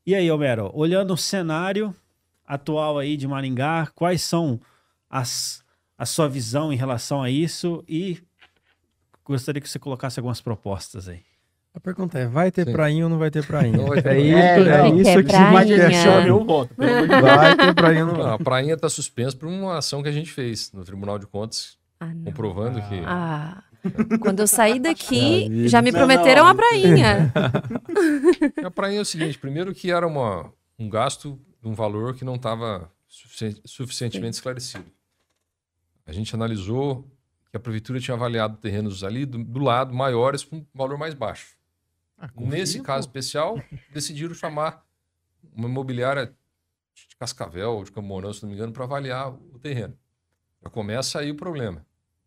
E aí, Homero, olhando o cenário atual aí de Maringá, quais são as, a sua visão em relação a isso? E gostaria que você colocasse algumas propostas aí. A pergunta é, vai ter Sim. prainha ou não vai ter prainha? Vai ter é, isso, é, é isso que mais questiona meu voto. Vai ter prainha ou não vai? A prainha está suspensa por uma ação que a gente fez no Tribunal de Contas, ah, comprovando ah. que... Ah. Quando eu saí daqui, já me prometeram não, não. a prainha. a prainha é o seguinte, primeiro que era uma, um gasto de um valor que não estava suficientemente esclarecido. A gente analisou que a prefeitura tinha avaliado terrenos ali do, do lado maiores com um valor mais baixo. Ah, Nesse caso especial, decidiram chamar uma imobiliária de Cascavel, de Camorão, se não me engano, para avaliar o terreno. Já começa aí o problema.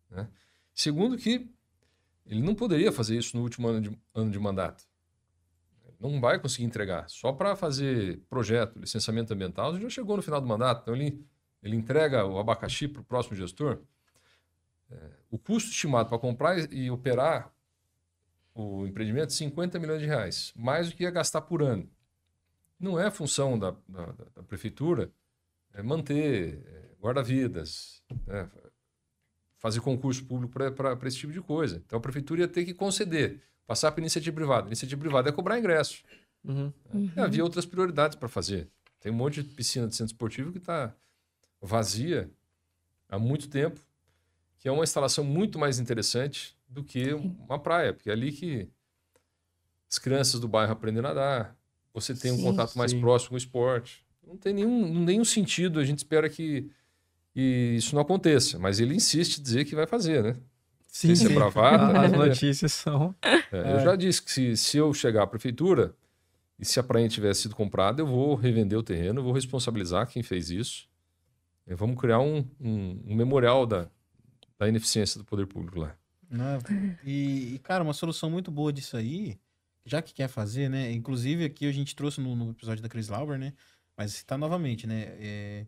Né? Segundo que ele não poderia fazer isso no último ano de, ano de mandato. Não vai conseguir entregar. Só para fazer projeto, licenciamento ambiental, já chegou no final do mandato. Então ele, ele entrega o abacaxi para o próximo gestor. É, o custo estimado para comprar e operar o empreendimento, 50 milhões de reais, mais do que ia gastar por ano. Não é função da, da, da prefeitura é manter é, guarda-vidas, né, fazer concurso público para esse tipo de coisa. Então a prefeitura ia ter que conceder, passar para iniciativa privada. Iniciativa privada é cobrar ingresso. Uhum. Uhum. Havia outras prioridades para fazer. Tem um monte de piscina de centro esportivo que está vazia há muito tempo, que é uma instalação muito mais interessante do que uma praia, porque é ali que as crianças do bairro aprendem a nadar, você tem um sim, contato mais sim. próximo com o esporte. Não tem nenhum, nenhum sentido, a gente espera que, que isso não aconteça, mas ele insiste em dizer que vai fazer, né? Sim, se é bravata, As notícias são. É, é. Eu já disse que se, se eu chegar à prefeitura e se a praia tivesse sido comprada, eu vou revender o terreno, vou responsabilizar quem fez isso. E vamos criar um, um, um memorial da, da ineficiência do poder público lá. Não, e, e, cara, uma solução muito boa disso aí, já que quer fazer, né? Inclusive aqui a gente trouxe no, no episódio da Chris Lauber, né? Mas citar novamente, né? É,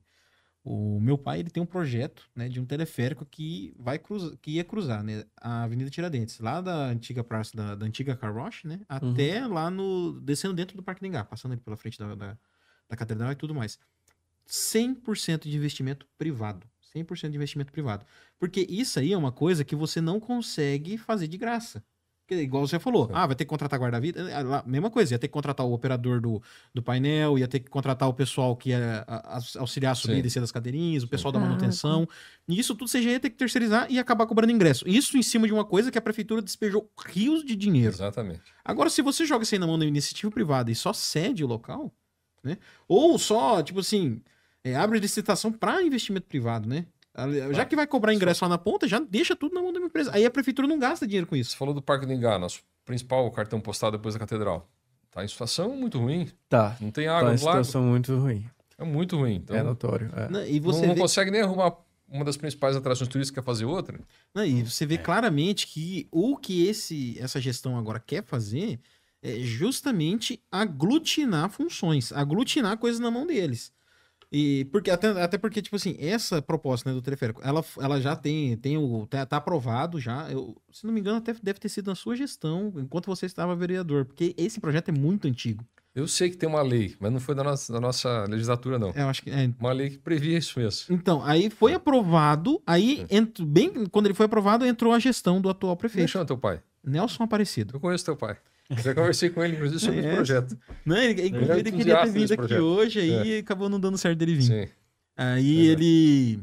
o meu pai ele tem um projeto, né, de um teleférico que vai cruzar, que ia cruzar, né, a Avenida Tiradentes, lá da antiga praça da, da antiga Car Wash, né, até uhum. lá no descendo dentro do Parque Nengá, passando ali pela frente da, da, da catedral e tudo mais. 100% de investimento privado. 100% de investimento privado. Porque isso aí é uma coisa que você não consegue fazer de graça. Porque, igual você falou, ah, vai ter que contratar guarda-vida. É, mesma coisa, ia ter que contratar o operador do, do painel, ia ter que contratar o pessoal que ia auxiliar a subir Sim. e descer das cadeirinhas, o pessoal Sim. da manutenção. E isso tudo você já ia ter que terceirizar e acabar cobrando ingresso. Isso em cima de uma coisa que a prefeitura despejou rios de dinheiro. Exatamente. Agora, se você joga isso aí na mão da iniciativa privada e só cede o local, né? Ou só, tipo assim, é, abre licitação para investimento privado, né? Já que vai cobrar ingresso lá na ponta, já deixa tudo na mão da minha empresa. Aí a prefeitura não gasta dinheiro com Você isso. falou do Parque do Engá, nosso principal cartão postal depois da catedral. Tá em situação muito ruim. Tá. Não tem Tá água em no lago. situação muito ruim. É muito ruim. Então, É notório. é. Né? E não, você não vê, consegue nem arrumar uma das principais atrações turísticas, fazer outra. não, e você vê claramente que o que esse, essa gestão agora quer fazer é justamente aglutinar funções, aglutinar coisas na mão deles. E porque até, até porque, tipo assim, essa proposta né, do teleférico, ela, ela já tem, tem o. Tá, tá aprovado já. Eu, se não me engano, até deve ter sido na sua gestão, enquanto você estava vereador, porque esse projeto é muito antigo. Eu sei que tem uma lei, mas não foi da nossa, da nossa legislatura, não. É, Eu acho que. é, Uma lei que previa isso mesmo. Então, aí foi aprovado, aí, ent- bem quando ele foi aprovado, entrou a gestão do atual prefeito, chama teu pai? Nelson Aparecido. Eu conheço teu pai. Já conversei com ele, inclusive, sobre esse Conhece? projeto. Não, ele, Ele é inclusive, ele queria ter vindo aqui hoje, aí acabou não dando certo dele vir. Sim. Aí É. ele.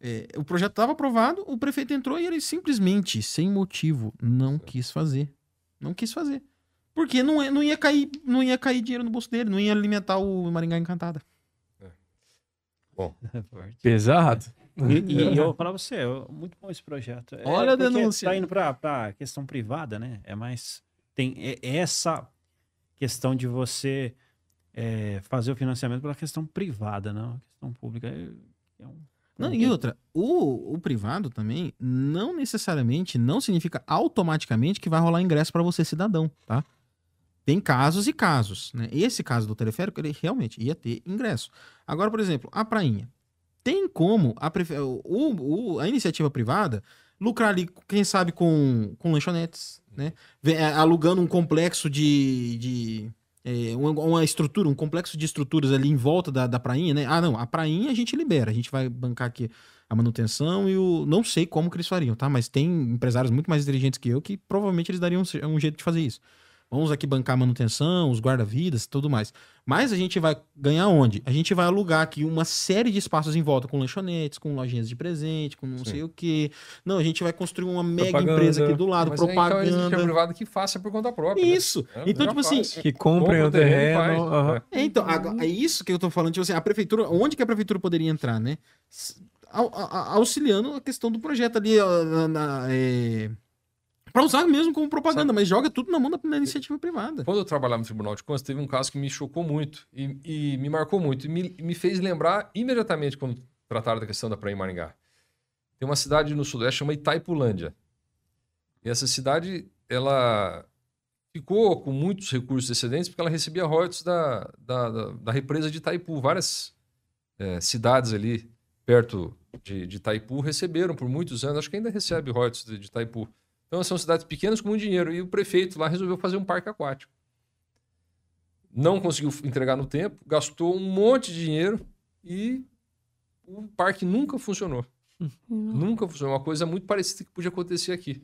é, o projeto estava aprovado, o prefeito entrou e ele simplesmente, sem motivo, não quis fazer. Não quis fazer. Porque não, é- não, ia cair, não ia cair dinheiro no bolso dele, não ia alimentar o Maringá Encantada. Pesado. E, e eu vou falar pra você, é muito bom esse projeto. É, Olha a porque denúncia. Tá indo pra, pra questão privada, né? É mais. Tem é- essa questão de você é, fazer o financiamento pela questão privada, não? A questão pública. É, é um, Não, e outra, o, o privado também não necessariamente, não significa automaticamente que vai rolar ingresso para você, cidadão, tá? Tem casos e casos, né? Esse caso do teleférico, ele realmente ia ter ingresso. Agora, por exemplo, a prainha. Tem como a, prefe- o- o- a iniciativa privada lucrar ali, quem sabe, com, com lanchonetes, né? É, Alugando um complexo de... de é, uma, uma estrutura, um complexo de estruturas ali em volta da, da prainha, né? Ah, não, a prainha a gente libera, a gente vai bancar aqui a manutenção e o. Não sei como que eles fariam, tá? Mas tem empresários muito mais inteligentes que eu que provavelmente eles dariam um, um jeito de fazer isso. Vamos aqui bancar a manutenção, os guarda-vidas e tudo mais. Mas a gente vai ganhar onde? A gente vai alugar aqui uma série de espaços em volta, com lanchonetes, com lojinhas de presente, com não Sim. sei o quê. Não, a gente vai construir uma mega Propaganda. empresa aqui do lado, Mas então, a iniciativa propaganda. privada que faça por conta própria. né? Isso. É, Então, já tipo assim, faz. Que comprem o terreno é. É, então, é isso que eu tô falando, tipo assim, a prefeitura, onde que a prefeitura poderia entrar, né? Auxiliando a questão do projeto ali, ó, na, na, é, pra usar mesmo como propaganda, Sabe- mas joga tudo na mão da, da iniciativa privada. Quando eu trabalhava no Tribunal de Contas, teve um caso que me chocou muito e, e me marcou muito. E me, me fez lembrar imediatamente quando trataram da questão da Praia em Maringá. Tem uma cidade no sudeste chamada Itaipulândia. E essa cidade, ela ficou com muitos recursos excedentes porque ela recebia royalties da, da, da, da represa de Itaipu. Várias eh, cidades ali perto de, de Itaipu receberam por muitos anos. Acho que ainda recebe royalties de, de Itaipu. Então são cidades pequenas com muito dinheiro. E o prefeito lá resolveu fazer um parque aquático. Não conseguiu entregar no tempo, gastou um monte de dinheiro e o parque nunca funcionou. Nunca funcionou. Uma coisa muito parecida que podia acontecer aqui.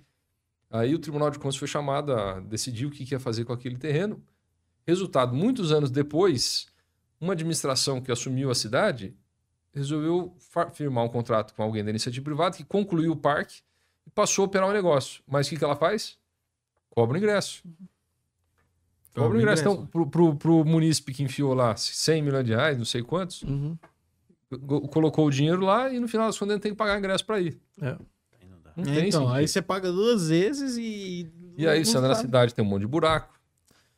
Aí o Tribunal de Contas foi chamado a decidir o que ia fazer com aquele terreno. Resultado, muitos anos depois, uma administração que assumiu a cidade resolveu firmar um contrato com alguém da iniciativa privada que concluiu o parque e passou a operar o negócio. Mas o que, que ela faz? Cobra o ingresso. Cobra o ingresso. Então, pro, pro, pro munícipe que enfiou lá 100 milhões de reais, não sei quantos, Uhum. colocou o dinheiro lá e no final das contas ele tem que pagar ingresso para ir. É. Não É, tem então, sentido. aí você paga duas vezes e. E aí você anda na cidade, tem um monte de buraco,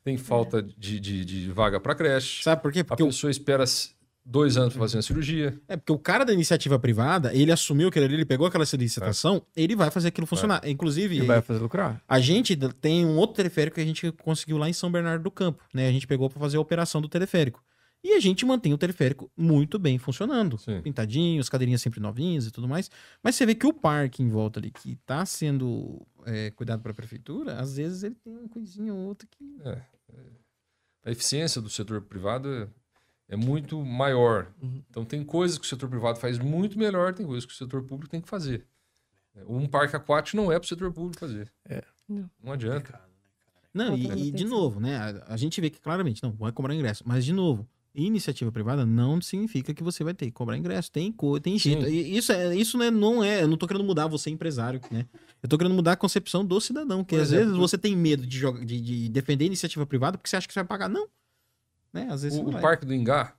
tem falta de, de, de vaga para creche, Sabe por quê? a Porque o, pessoa espera s- dois anos para fazer uma cirurgia. é porque o cara da iniciativa privada, ele assumiu aquilo ali, ele pegou aquela licitação, ele vai fazer aquilo funcionar. Inclusive, E vai fazer lucrar. A gente tem um outro teleférico que a gente conseguiu lá em São Bernardo do Campo, né? A gente pegou para fazer a operação do teleférico. E a gente mantém o teleférico muito bem funcionando. Sim. Pintadinho, as cadeirinhas sempre novinhas e tudo mais. Mas você vê que o parque em volta ali, que tá sendo é, cuidado pela prefeitura, às vezes ele tem uma coisinha ou outra que. A eficiência do setor privado é, muito maior. Uhum. Então tem coisas que o setor privado faz muito melhor, tem coisas que o setor público tem que fazer. Um parque aquático não é para o setor público fazer. É. Não. Não adianta. Não, e, e de novo, né? A, a gente vê que claramente não vai cobrar ingresso. Mas, de novo, iniciativa privada não significa que você vai ter que cobrar ingresso. Tem, co- tem jeito. E isso, é, isso né, não é. Eu não tô querendo mudar você, empresário, né? Eu tô querendo mudar a concepção do cidadão. Que Por às exemplo, vezes você tem medo de, jogar, de, de defender iniciativa privada porque você acha que você vai pagar. Não. Né? Às vezes O, o vai. Parque do Ingá,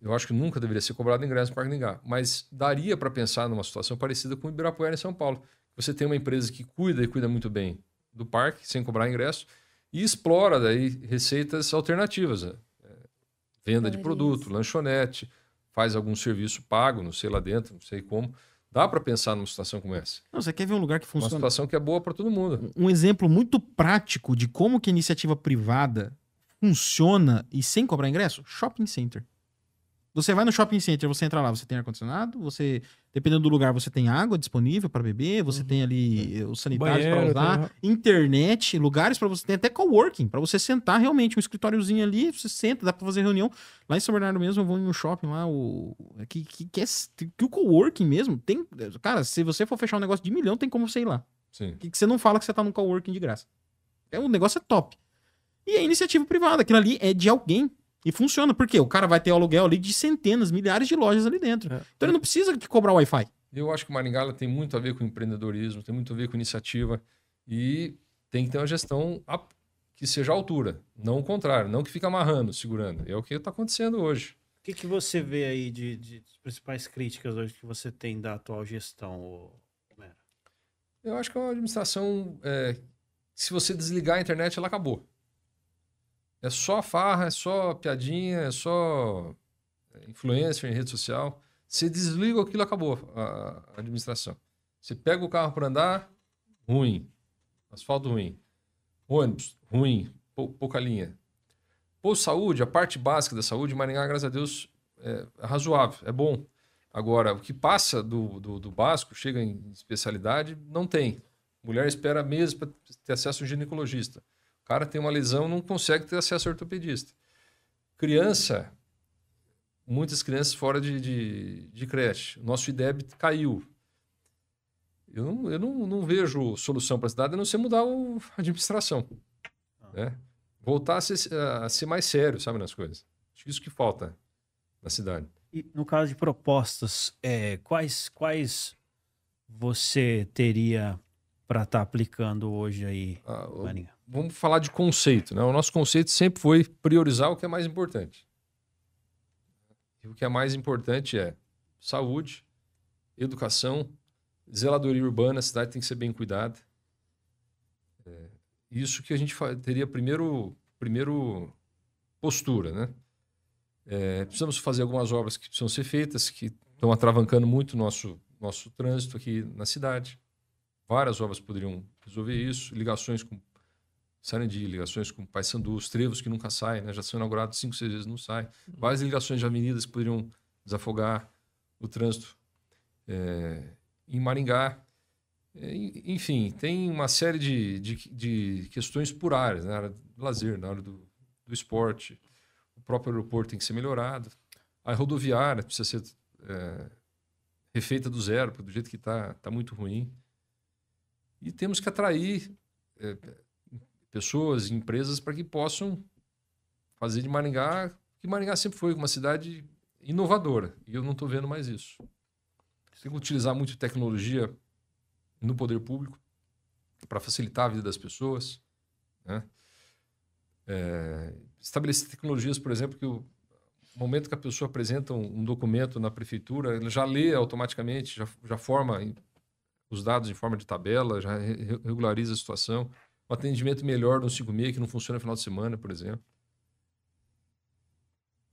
Eu acho que nunca deveria ser cobrado ingresso no Parque Ningá, mas daria para pensar numa situação parecida com o Ibirapuera em São Paulo. Você tem uma empresa que cuida e cuida muito bem do parque, sem cobrar ingresso, e explora daí receitas alternativas. né? É, Venda de produto, lanchonete, faz algum serviço pago, não sei lá dentro, não sei como. Dá para pensar numa situação como essa. Não, você quer ver um lugar que Uma funciona? situação que é boa para todo mundo. Um exemplo muito prático de como que a iniciativa privada funciona e sem cobrar ingresso? Shopping center. Você vai no shopping center, você entra lá, você tem ar-condicionado, você, dependendo do lugar, você tem água disponível para beber, você tem ali os sanitários para usar, internet, lugares para você, tem até coworking, para você sentar realmente, um escritóriozinho ali, você senta, dá para fazer reunião. Lá em São Bernardo mesmo, eu vou em um shopping lá, o, que, que, que, é, que o coworking mesmo tem. Cara, se você for fechar um negócio de milhão, tem como você ir lá. Sim. Que, que você não fala que você tá num coworking de graça. É, o negócio é top. E é iniciativa privada, aquilo ali é de alguém. E funciona, porque o cara vai ter aluguel ali de centenas, milhares de lojas ali dentro. É. Então ele não precisa de cobrar Wi-Fi. Eu acho que Maringá ela tem muito a ver com empreendedorismo, tem muito a ver com iniciativa e tem que ter uma gestão a- que seja à altura, não o contrário, não que fica amarrando, segurando. É o que está acontecendo hoje. O que, que você vê aí de, de de principais críticas hoje que você tem da atual gestão? Eu acho que é uma administração, é, se você desligar a internet, ela acabou. É só farra, é só piadinha, é só é, influencer em rede social. Você desliga aquilo, acabou a, administração. Você pega o carro para andar, ruim. Asfalto ruim. Ônibus, ruim. Pou- pouca linha. Pô, saúde, a parte básica da saúde, Maringá, graças a Deus, é, é razoável, é bom. Agora, o que passa do, do, do básico, chega em especialidade, não tem. Mulher espera meses para ter acesso a um ginecologista. O cara tem uma lesão, não consegue ter acesso ao ortopedista. Criança, muitas crianças fora de, de, de creche. Nosso IDEB caiu. Eu não, eu não, não vejo solução para a cidade a não ser mudar o- a administração. né? Voltar a ser, a ser mais sério, sabe, nas coisas. Acho que isso que falta na cidade. E no caso de propostas, é, quais, quais você teria para estar aplicando hoje aí, Ah, Maringá? Vamos falar de conceito, né? O nosso conceito sempre foi priorizar o que é mais importante. E o que é mais importante é saúde, educação, zeladoria urbana, a cidade tem que ser bem cuidada. É, isso que a gente teria primeiro, primeiro postura, né? É, precisamos fazer algumas obras que precisam ser feitas, que estão atravancando muito o nosso, nosso trânsito aqui na cidade. Várias obras poderiam resolver isso, ligações com Sarandi, ligações com Paysandu, os trevos que nunca saem, né? já são inaugurados cinco, seis vezes, não saem. Várias ligações de avenidas que poderiam desafogar o trânsito é, em Maringá. É, en- enfim, tem uma série de, de, de questões por áreas, na área do lazer, na área do, do esporte. O próprio aeroporto tem que ser melhorado. A rodoviária precisa ser é, refeita do zero, porque do jeito que está, está muito ruim. E temos que atrair é, pessoas, empresas para que possam fazer de Maringá, que Maringá sempre foi uma cidade inovadora, e eu não estou vendo mais isso. Tem que utilizar muito tecnologia no poder público para facilitar a vida das pessoas. né? É, estabelecer tecnologias, por exemplo, que o momento que a pessoa apresenta um, um documento na prefeitura, ele já lê automaticamente, já, já forma os dados em forma de tabela, já re- re- regulariza a situação. Um atendimento melhor no 56 que não funciona no final de semana, por exemplo.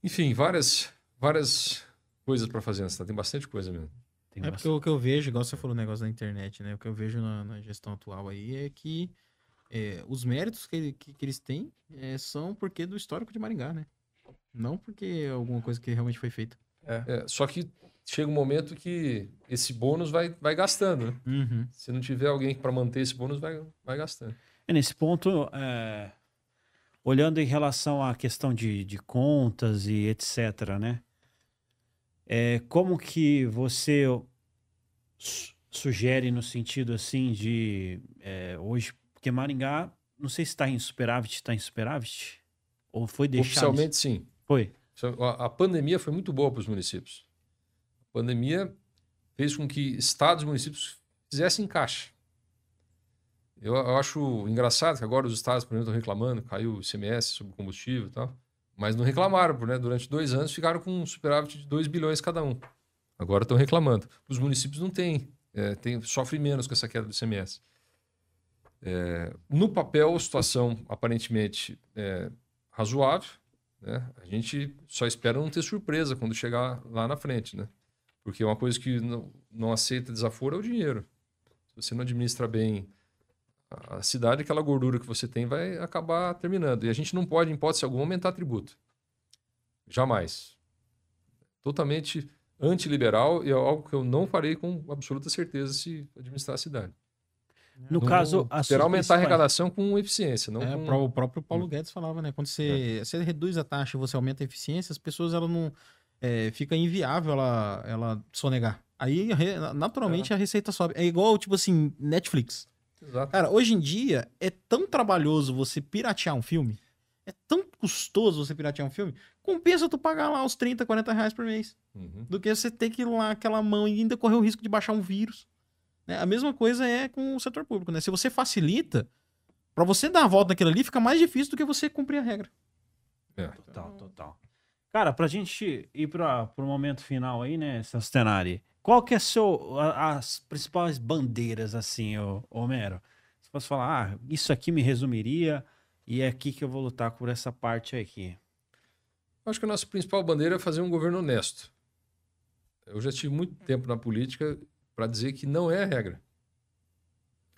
Enfim, várias, várias coisas para fazer na cidade. Tem bastante coisa mesmo. Tem É porque o que eu vejo, igual você falou o negócio da internet, né? O que eu vejo na, na gestão atual aí é que é, os méritos que, que, que eles têm é, são porque do histórico de Maringá, né? Não porque é alguma coisa que realmente foi feita. É, só que chega um momento que esse bônus vai, vai gastando. Né? Uhum. Se não tiver alguém para manter esse bônus, vai, vai gastando. É, nesse ponto, é, olhando em relação à questão de, de contas e etc., né? É, como que você su- sugere no sentido assim de é, hoje, porque Maringá, não sei se está em superávit, está em superávit? Ou foi deixado? Oficialmente, sim. Foi. A, a pandemia foi muito boa para os municípios. A pandemia fez com que estados e municípios fizessem caixa. Eu, eu acho engraçado que agora os estados, por exemplo, estão reclamando, caiu o ICMS sobre combustível e tal. Mas não reclamaram, né? Durante dois anos ficaram com um superávit de 2 bilhões cada um. Agora estão reclamando. Os municípios não têm, é, tem, sofrem menos com essa queda do ICMS. É, no papel, a situação aparentemente é razoável. Né? A gente só espera não ter surpresa quando chegar lá na frente. Né? Porque uma coisa que não, não aceita desaforo é o dinheiro. Se você não administra bem a cidade, aquela gordura que você tem vai acabar terminando. E a gente não pode, em hipótese alguma, aumentar tributo. Jamais. Totalmente antiliberal e é algo que eu não farei com absoluta certeza se administrar a cidade. No Não caso, a sua aumentar a arrecadação com eficiência, não É, com... o próprio Paulo Guedes falava, né? Quando você, você reduz a taxa e você aumenta a eficiência, as pessoas ela não é, fica inviável ela, ela sonegar. Aí, naturalmente, a receita sobe. É igual, tipo assim, Netflix. Exato. Cara, hoje em dia é tão trabalhoso você piratear um filme, é tão custoso você piratear um filme, compensa tu pagar lá os 30, 40 reais por mês, Uhum. do que você ter que ir lá aquela mão e ainda correr o risco de baixar um vírus. né? A mesma coisa é com o setor público, né? Se você facilita, pra você dar a volta naquilo ali, fica mais difícil do que você cumprir a regra. É. Total, total. Cara, pra gente ir para o momento final aí, né, Sastenari, qual que é seu, a- as principais bandeiras, assim, ô, Homero? Você pode falar, ah, isso aqui me resumiria e é aqui que eu vou lutar por essa parte aqui. Acho que a nossa principal bandeira é fazer um governo honesto. Eu já tive muito tempo na política para dizer que não é a regra.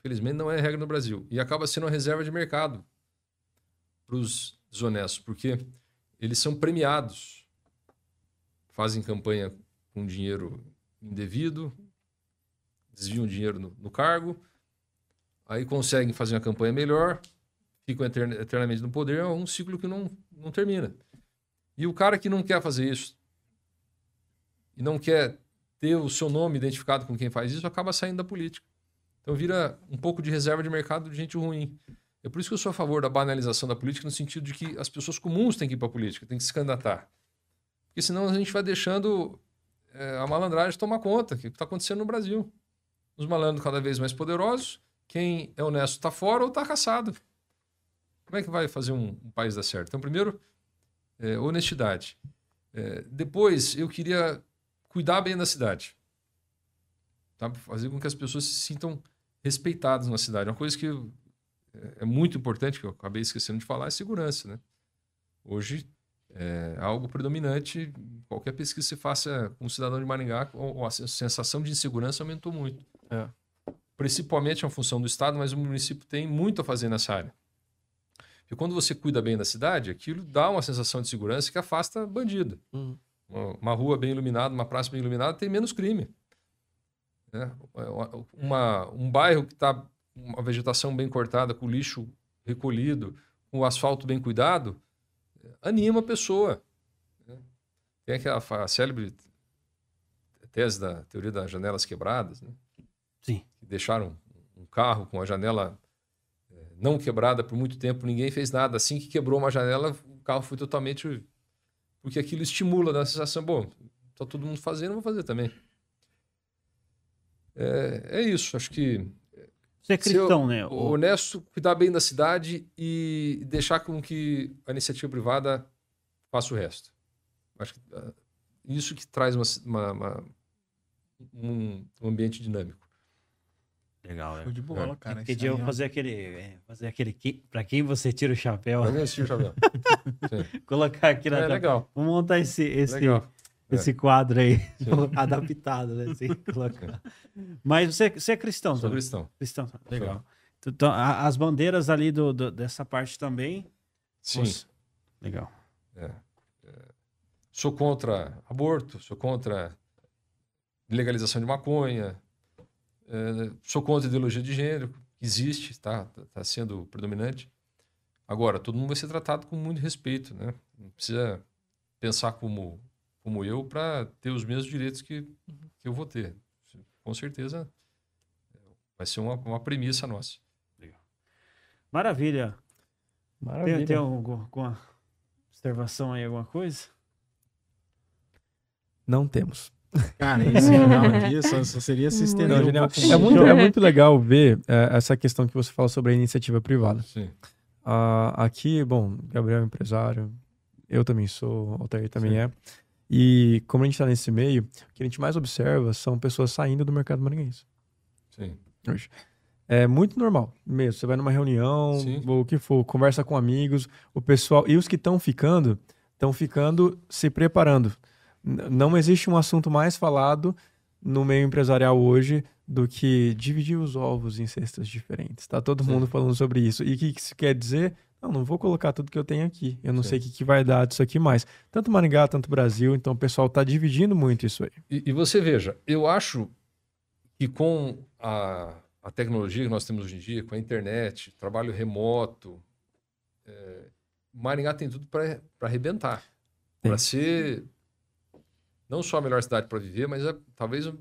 Felizmente não é a regra no Brasil. E acaba sendo uma reserva de mercado para os desonestos, porque eles são premiados. Fazem campanha com dinheiro indevido, desviam dinheiro no, no cargo, aí conseguem fazer uma campanha melhor, ficam etern- eternamente no poder, é um ciclo que não, não termina. E o cara que não quer fazer isso e não quer ter o seu nome identificado com quem faz isso, acaba saindo da política. Então vira um pouco de reserva de mercado de gente ruim. É por isso que eu sou a favor da banalização da política, no sentido de que as pessoas comuns têm que ir para a política, têm que se candidatar. Porque senão a gente vai deixando é, a malandragem tomar conta, que está acontecendo no Brasil. Os malandros cada vez mais poderosos, quem é honesto está fora ou está caçado. Como é que vai fazer um, um país dar certo? Então, primeiro, é, honestidade. É, depois, eu queria cuidar bem da cidade. Tá? Fazer com que as pessoas se sintam respeitadas na cidade. Uma coisa que é- é muito importante, que eu acabei esquecendo de falar, é segurança. Né? Hoje, é algo predominante. Qualquer pesquisa que você faça com um cidadão de Maringá, a sensação de insegurança aumentou muito. É. Principalmente é uma função do Estado, mas o município tem muito a fazer nessa área. Porque quando você cuida bem da cidade, aquilo dá uma sensação de segurança que afasta bandido. Uhum. Uma, rua bem iluminada, uma praça bem iluminada tem menos crime. Né? Uma- um bairro que está com uma vegetação bem cortada, com lixo recolhido, com o asfalto bem cuidado, anima a pessoa. né? Tem aquela fa- célebre tese da teoria das janelas quebradas, né? Sim. que deixaram um carro com a janela eh, não quebrada por muito tempo, ninguém fez nada. Assim que quebrou uma janela, o carro foi totalmente. Porque aquilo estimula, dá a sensação, bom, tá todo mundo fazendo, vou fazer também. É, é isso, acho que Você é Ser cristão, né? o honesto, cuidar bem da cidade e deixar com que a iniciativa privada faça o resto. Acho que ah, isso que traz uma, uma- uma- um, um ambiente dinâmico. Legal, né? Show de bola, cara. Porque Isso dia eu fazer aquele. é, Fazer aquele. que- Pra quem você tira o chapéu, Tá vendo esse Xavier? colocar aqui na É tela. legal, Vamos montar esse, esse, legal. Esse quadro aí, adaptado, né? Assim, colocar. Mas você, você é cristão, Sou também? cristão. Cristão, legal. Então, a- as bandeiras ali do, do- dessa parte também. Sim. Legal. Sou contra aborto, sou contra legalização de maconha, sou contra ideologia de gênero, que existe, está tá sendo predominante. Agora, todo mundo vai ser tratado com muito respeito, né? Não precisa pensar como, como eu para ter os mesmos direitos que, que eu vou ter. Com certeza vai ser uma, uma premissa nossa. Maravilha. Maravilha. Tem, tem algum- alguma observação aí, alguma coisa? Não temos. Cara, esse final aqui só, só seria se estender Não, um É muito, é muito legal ver é, essa questão que você fala sobre a iniciativa privada. Sim. Ah, aqui, bom, Gabriel é empresário, eu também sou, o Altair também é. E como a gente está nesse meio, o que a gente mais observa são pessoas saindo do mercado maringaense Sim. hoje. É muito normal mesmo. Você vai numa reunião, Sim. ou o que for, conversa com amigos, o pessoal. E os que estão ficando, estão ficando se preparando. N- não existe um assunto mais falado no meio empresarial hoje do que dividir os ovos em cestas diferentes. Tá todo Sim. mundo falando sobre isso. E o que isso quer dizer? Não, não vou colocar tudo que eu tenho aqui. Eu não Sim. sei o que, que vai dar disso aqui mais. Tanto Maringá, tanto Brasil. Então o pessoal tá dividindo muito isso aí. E, e você veja, eu acho que com a, a tecnologia que nós temos hoje em dia, com a internet, trabalho remoto, é, Maringá tem tudo para arrebentar. Para ser não só a melhor cidade para viver, mas é, talvez o-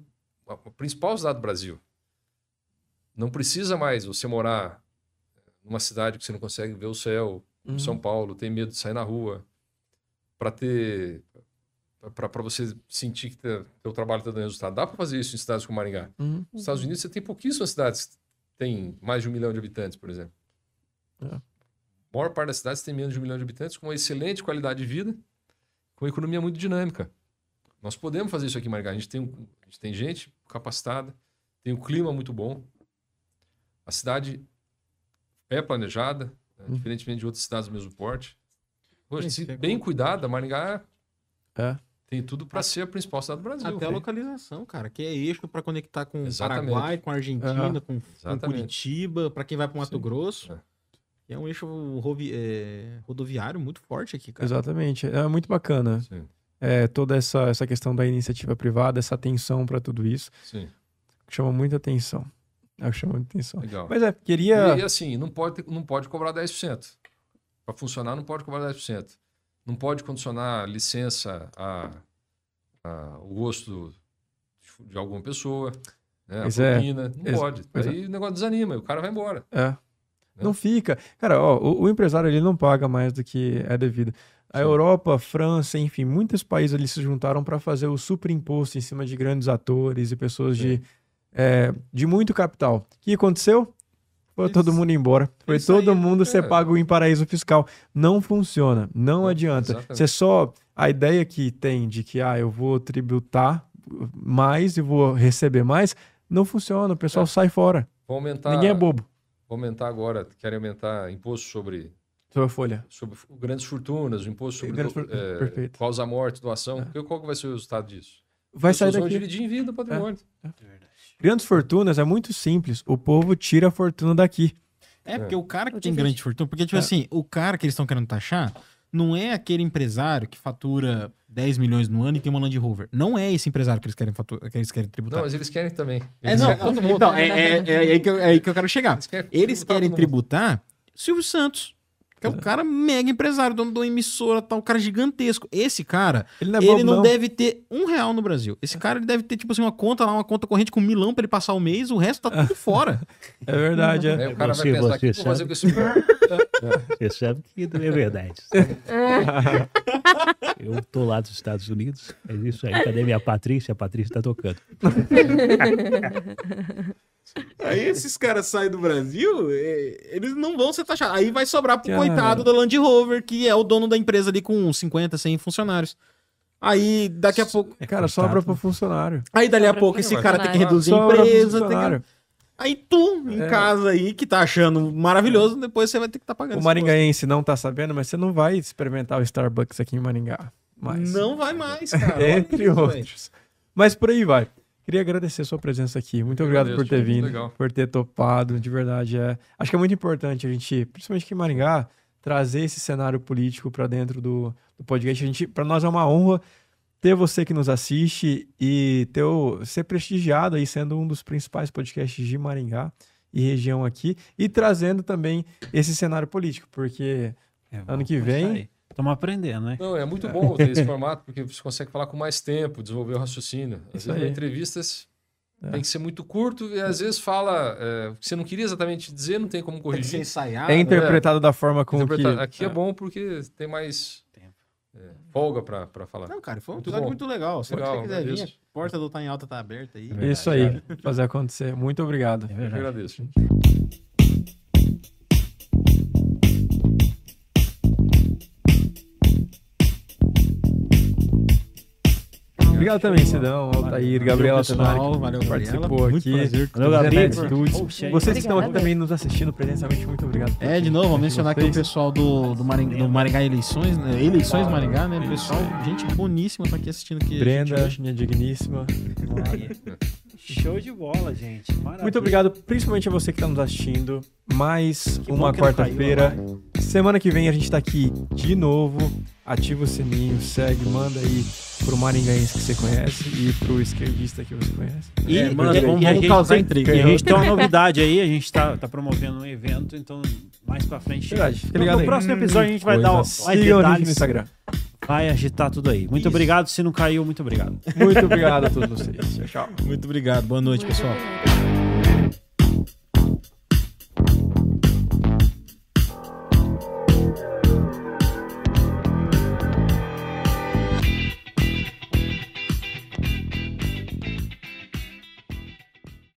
a, a principal cidade do Brasil. Não precisa mais você morar numa cidade que você não consegue ver o céu, Uhum. São Paulo, tem medo de sair na rua, para ter para você sentir que teu, teu trabalho está dando resultado. Dá para fazer isso em cidades como Maringá. Uhum. Nos Estados Unidos você tem pouquíssimas cidades que têm mais de um milhão de habitantes, por exemplo. É. A maior parte das cidades tem menos de um milhão de habitantes, com uma excelente qualidade de vida, com uma economia muito dinâmica. Nós podemos fazer isso aqui em Maringá. A gente tem, um- a gente tem gente capacitada, tem um clima muito bom. A cidade é planejada, né, Uhum. diferentemente de outras cidades do mesmo porte. Poxa, Isso se é bem cuidada, Maringá É. tem tudo para ser a principal cidade do Brasil. Até a localização, cara, que é eixo pra conectar com o Exatamente. Paraguai, com a Argentina, com, com Exatamente. Curitiba, pra quem vai pro Mato Sim. Grosso. É. É um eixo rovi- é, rodoviário muito forte aqui, cara. Exatamente. É muito bacana. Sim, É, toda essa, essa questão da iniciativa privada, essa atenção para tudo isso, sim, chama muita atenção. É, chama muita atenção. legal. Mas é, queria. E, assim, não pode, ter- não pode cobrar 10%. Para funcionar, não pode cobrar 10%. Não pode condicionar licença a, a- o gosto de, de alguma pessoa, né? a é. propina. Não Ex- pode. pois é. Aí o negócio desanima, o cara vai embora. É. Não fica. Cara, ó, o, o empresário ele não paga mais do que é devido. A Sim. Europa, a França, enfim, muitos países ali se juntaram para fazer o superimposto em cima de grandes atores e pessoas de, é, de muito capital. O que aconteceu? Foi todo mundo embora. Foi eles todo saíram, mundo ser é. pago em paraíso fiscal. Não funciona. Não Não, adianta. exatamente. Você só. A ideia que tem de que ah, eu vou tributar mais e vou receber mais, não funciona. O pessoal É. sai fora. Vão aumentar, Ninguém é bobo. vão aumentar agora, querem aumentar imposto sobre, Sua folha. sobre grandes fortunas, o imposto sobre Grandes do, é, perfeito. causa-morte, doação. Qual que vai ser o resultado disso? Vai sair pessoas vão daqui. dividir em vida o patrimônio. Grandes fortunas é muito simples. O povo tira a fortuna daqui. É, porque o cara que Eu tem grande fortuna, porque, tipo É. assim, o cara que eles estão querendo taxar não é aquele empresário que fatura 10 milhões no ano e tem uma Land Rover. Não é esse empresário que eles querem, fatu- que eles querem tributar. Não, mas eles querem também. É, não, querem todo mundo. então, é, é- é aí que eu, é aí que eu quero chegar. Eles querem Eles tributar querem tributar Silvio Santos, é um cara mega empresário, dono de uma emissora, tal, um cara gigantesco. Esse cara, Ele não é ele não, não. deve ter um real no Brasil. Esse cara ele deve ter, tipo assim, uma conta lá, uma conta corrente com um milão pra ele passar o mês, o resto tá tudo fora. É verdade, é. Aí o cara Você- vai pensar, que sabe. com esse Você sabe que é verdade. Eu tô lá dos Estados Unidos, é isso aí. Cadê minha Patrícia? A Patrícia tá tocando. Aí esses caras saem do Brasil, é, eles não vão ser taxados. Aí vai sobrar pro Cara. coitado da Land Rover, que é o dono da empresa ali com 50, 100 funcionários. Aí daqui a pouco. Cara, sobra pro funcionário. Aí dali a Sobra pouco esse cara tem que reduzir a Sobra pro empresa. tem que-. Aí tu, em É. casa aí, que tá achando maravilhoso, depois você vai ter que estar pagando. O maringaense não tá sabendo, mas você não vai experimentar o Starbucks aqui em Maringá. Mas, Não vai mais, cara. Entre isso, outros. Mas por aí vai. Queria agradecer a sua presença aqui. Muito Eu obrigado por agradeço, ter muito vindo, legal. por ter topado. De verdade, é. Acho que é muito importante a gente, principalmente aqui em Maringá, trazer esse cenário político para dentro do, do podcast. A gente, para nós é uma honra ter você que nos assiste e ter o, ser prestigiado aí sendo um dos principais podcasts de Maringá e região aqui e trazendo também esse cenário político, porque Ano que vem- Estamos aprendendo, né? Não, é muito bom ter esse formato, porque você consegue falar com mais tempo, desenvolver o raciocínio. Às vezes, entrevistas É. tem que ser muito curto e às vezes fala é, o que você não queria exatamente dizer, não tem como Tem que ser corrigir. ensaiado. é interpretado da forma com Interpretar- que Aqui é bom porque tem mais Tempo. é, folga para falar. Não, cara, foi um Muito episódio bom. muito legal. Se Legal, você quiser vir, a porta do Tá em Alta tá aberta aí. É isso aí, fazer acontecer. Muito obrigado. É Eu agradeço. Obrigado também, Cidão, Altair, Gabriela pessoal. Tenari, Valeu, que Gabriela. participou Muito aqui. prazer. Valeu. Poxa, Vocês que estão aqui também nos assistindo presencialmente, muito obrigado. É, de novo, vou mencionar aqui o vocês. pessoal do, do, Maringá, do Maringá Eleições, né? Eleições Maringá, né? Pessoal, gente boníssima tá aqui assistindo gente Brenda, minha digníssima. Show de bola, gente. Maravilha. Muito obrigado, principalmente a você que está nos assistindo. Mais Que uma quarta-feira. caiu Semana que vem a gente tá aqui de novo. Ativa o sininho, segue, manda aí pro maringaense que você conhece e pro esquerdista que você conhece. E, É, manda, e- vamos- e vamos causar intriga. E a gente tem uma novidade aí, a gente tá, tá promovendo um evento, então mais pra frente. Verdade, fica no, ligado no aí. próximo episódio a gente vai dar Coisa. mais Sigam a gente no detalhes, Instagram. Vai agitar tudo aí. Muito Isso. obrigado, se não caiu, muito obrigado. Muito obrigado a todos vocês. Tchau, tchau. Muito obrigado. Boa noite, pessoal.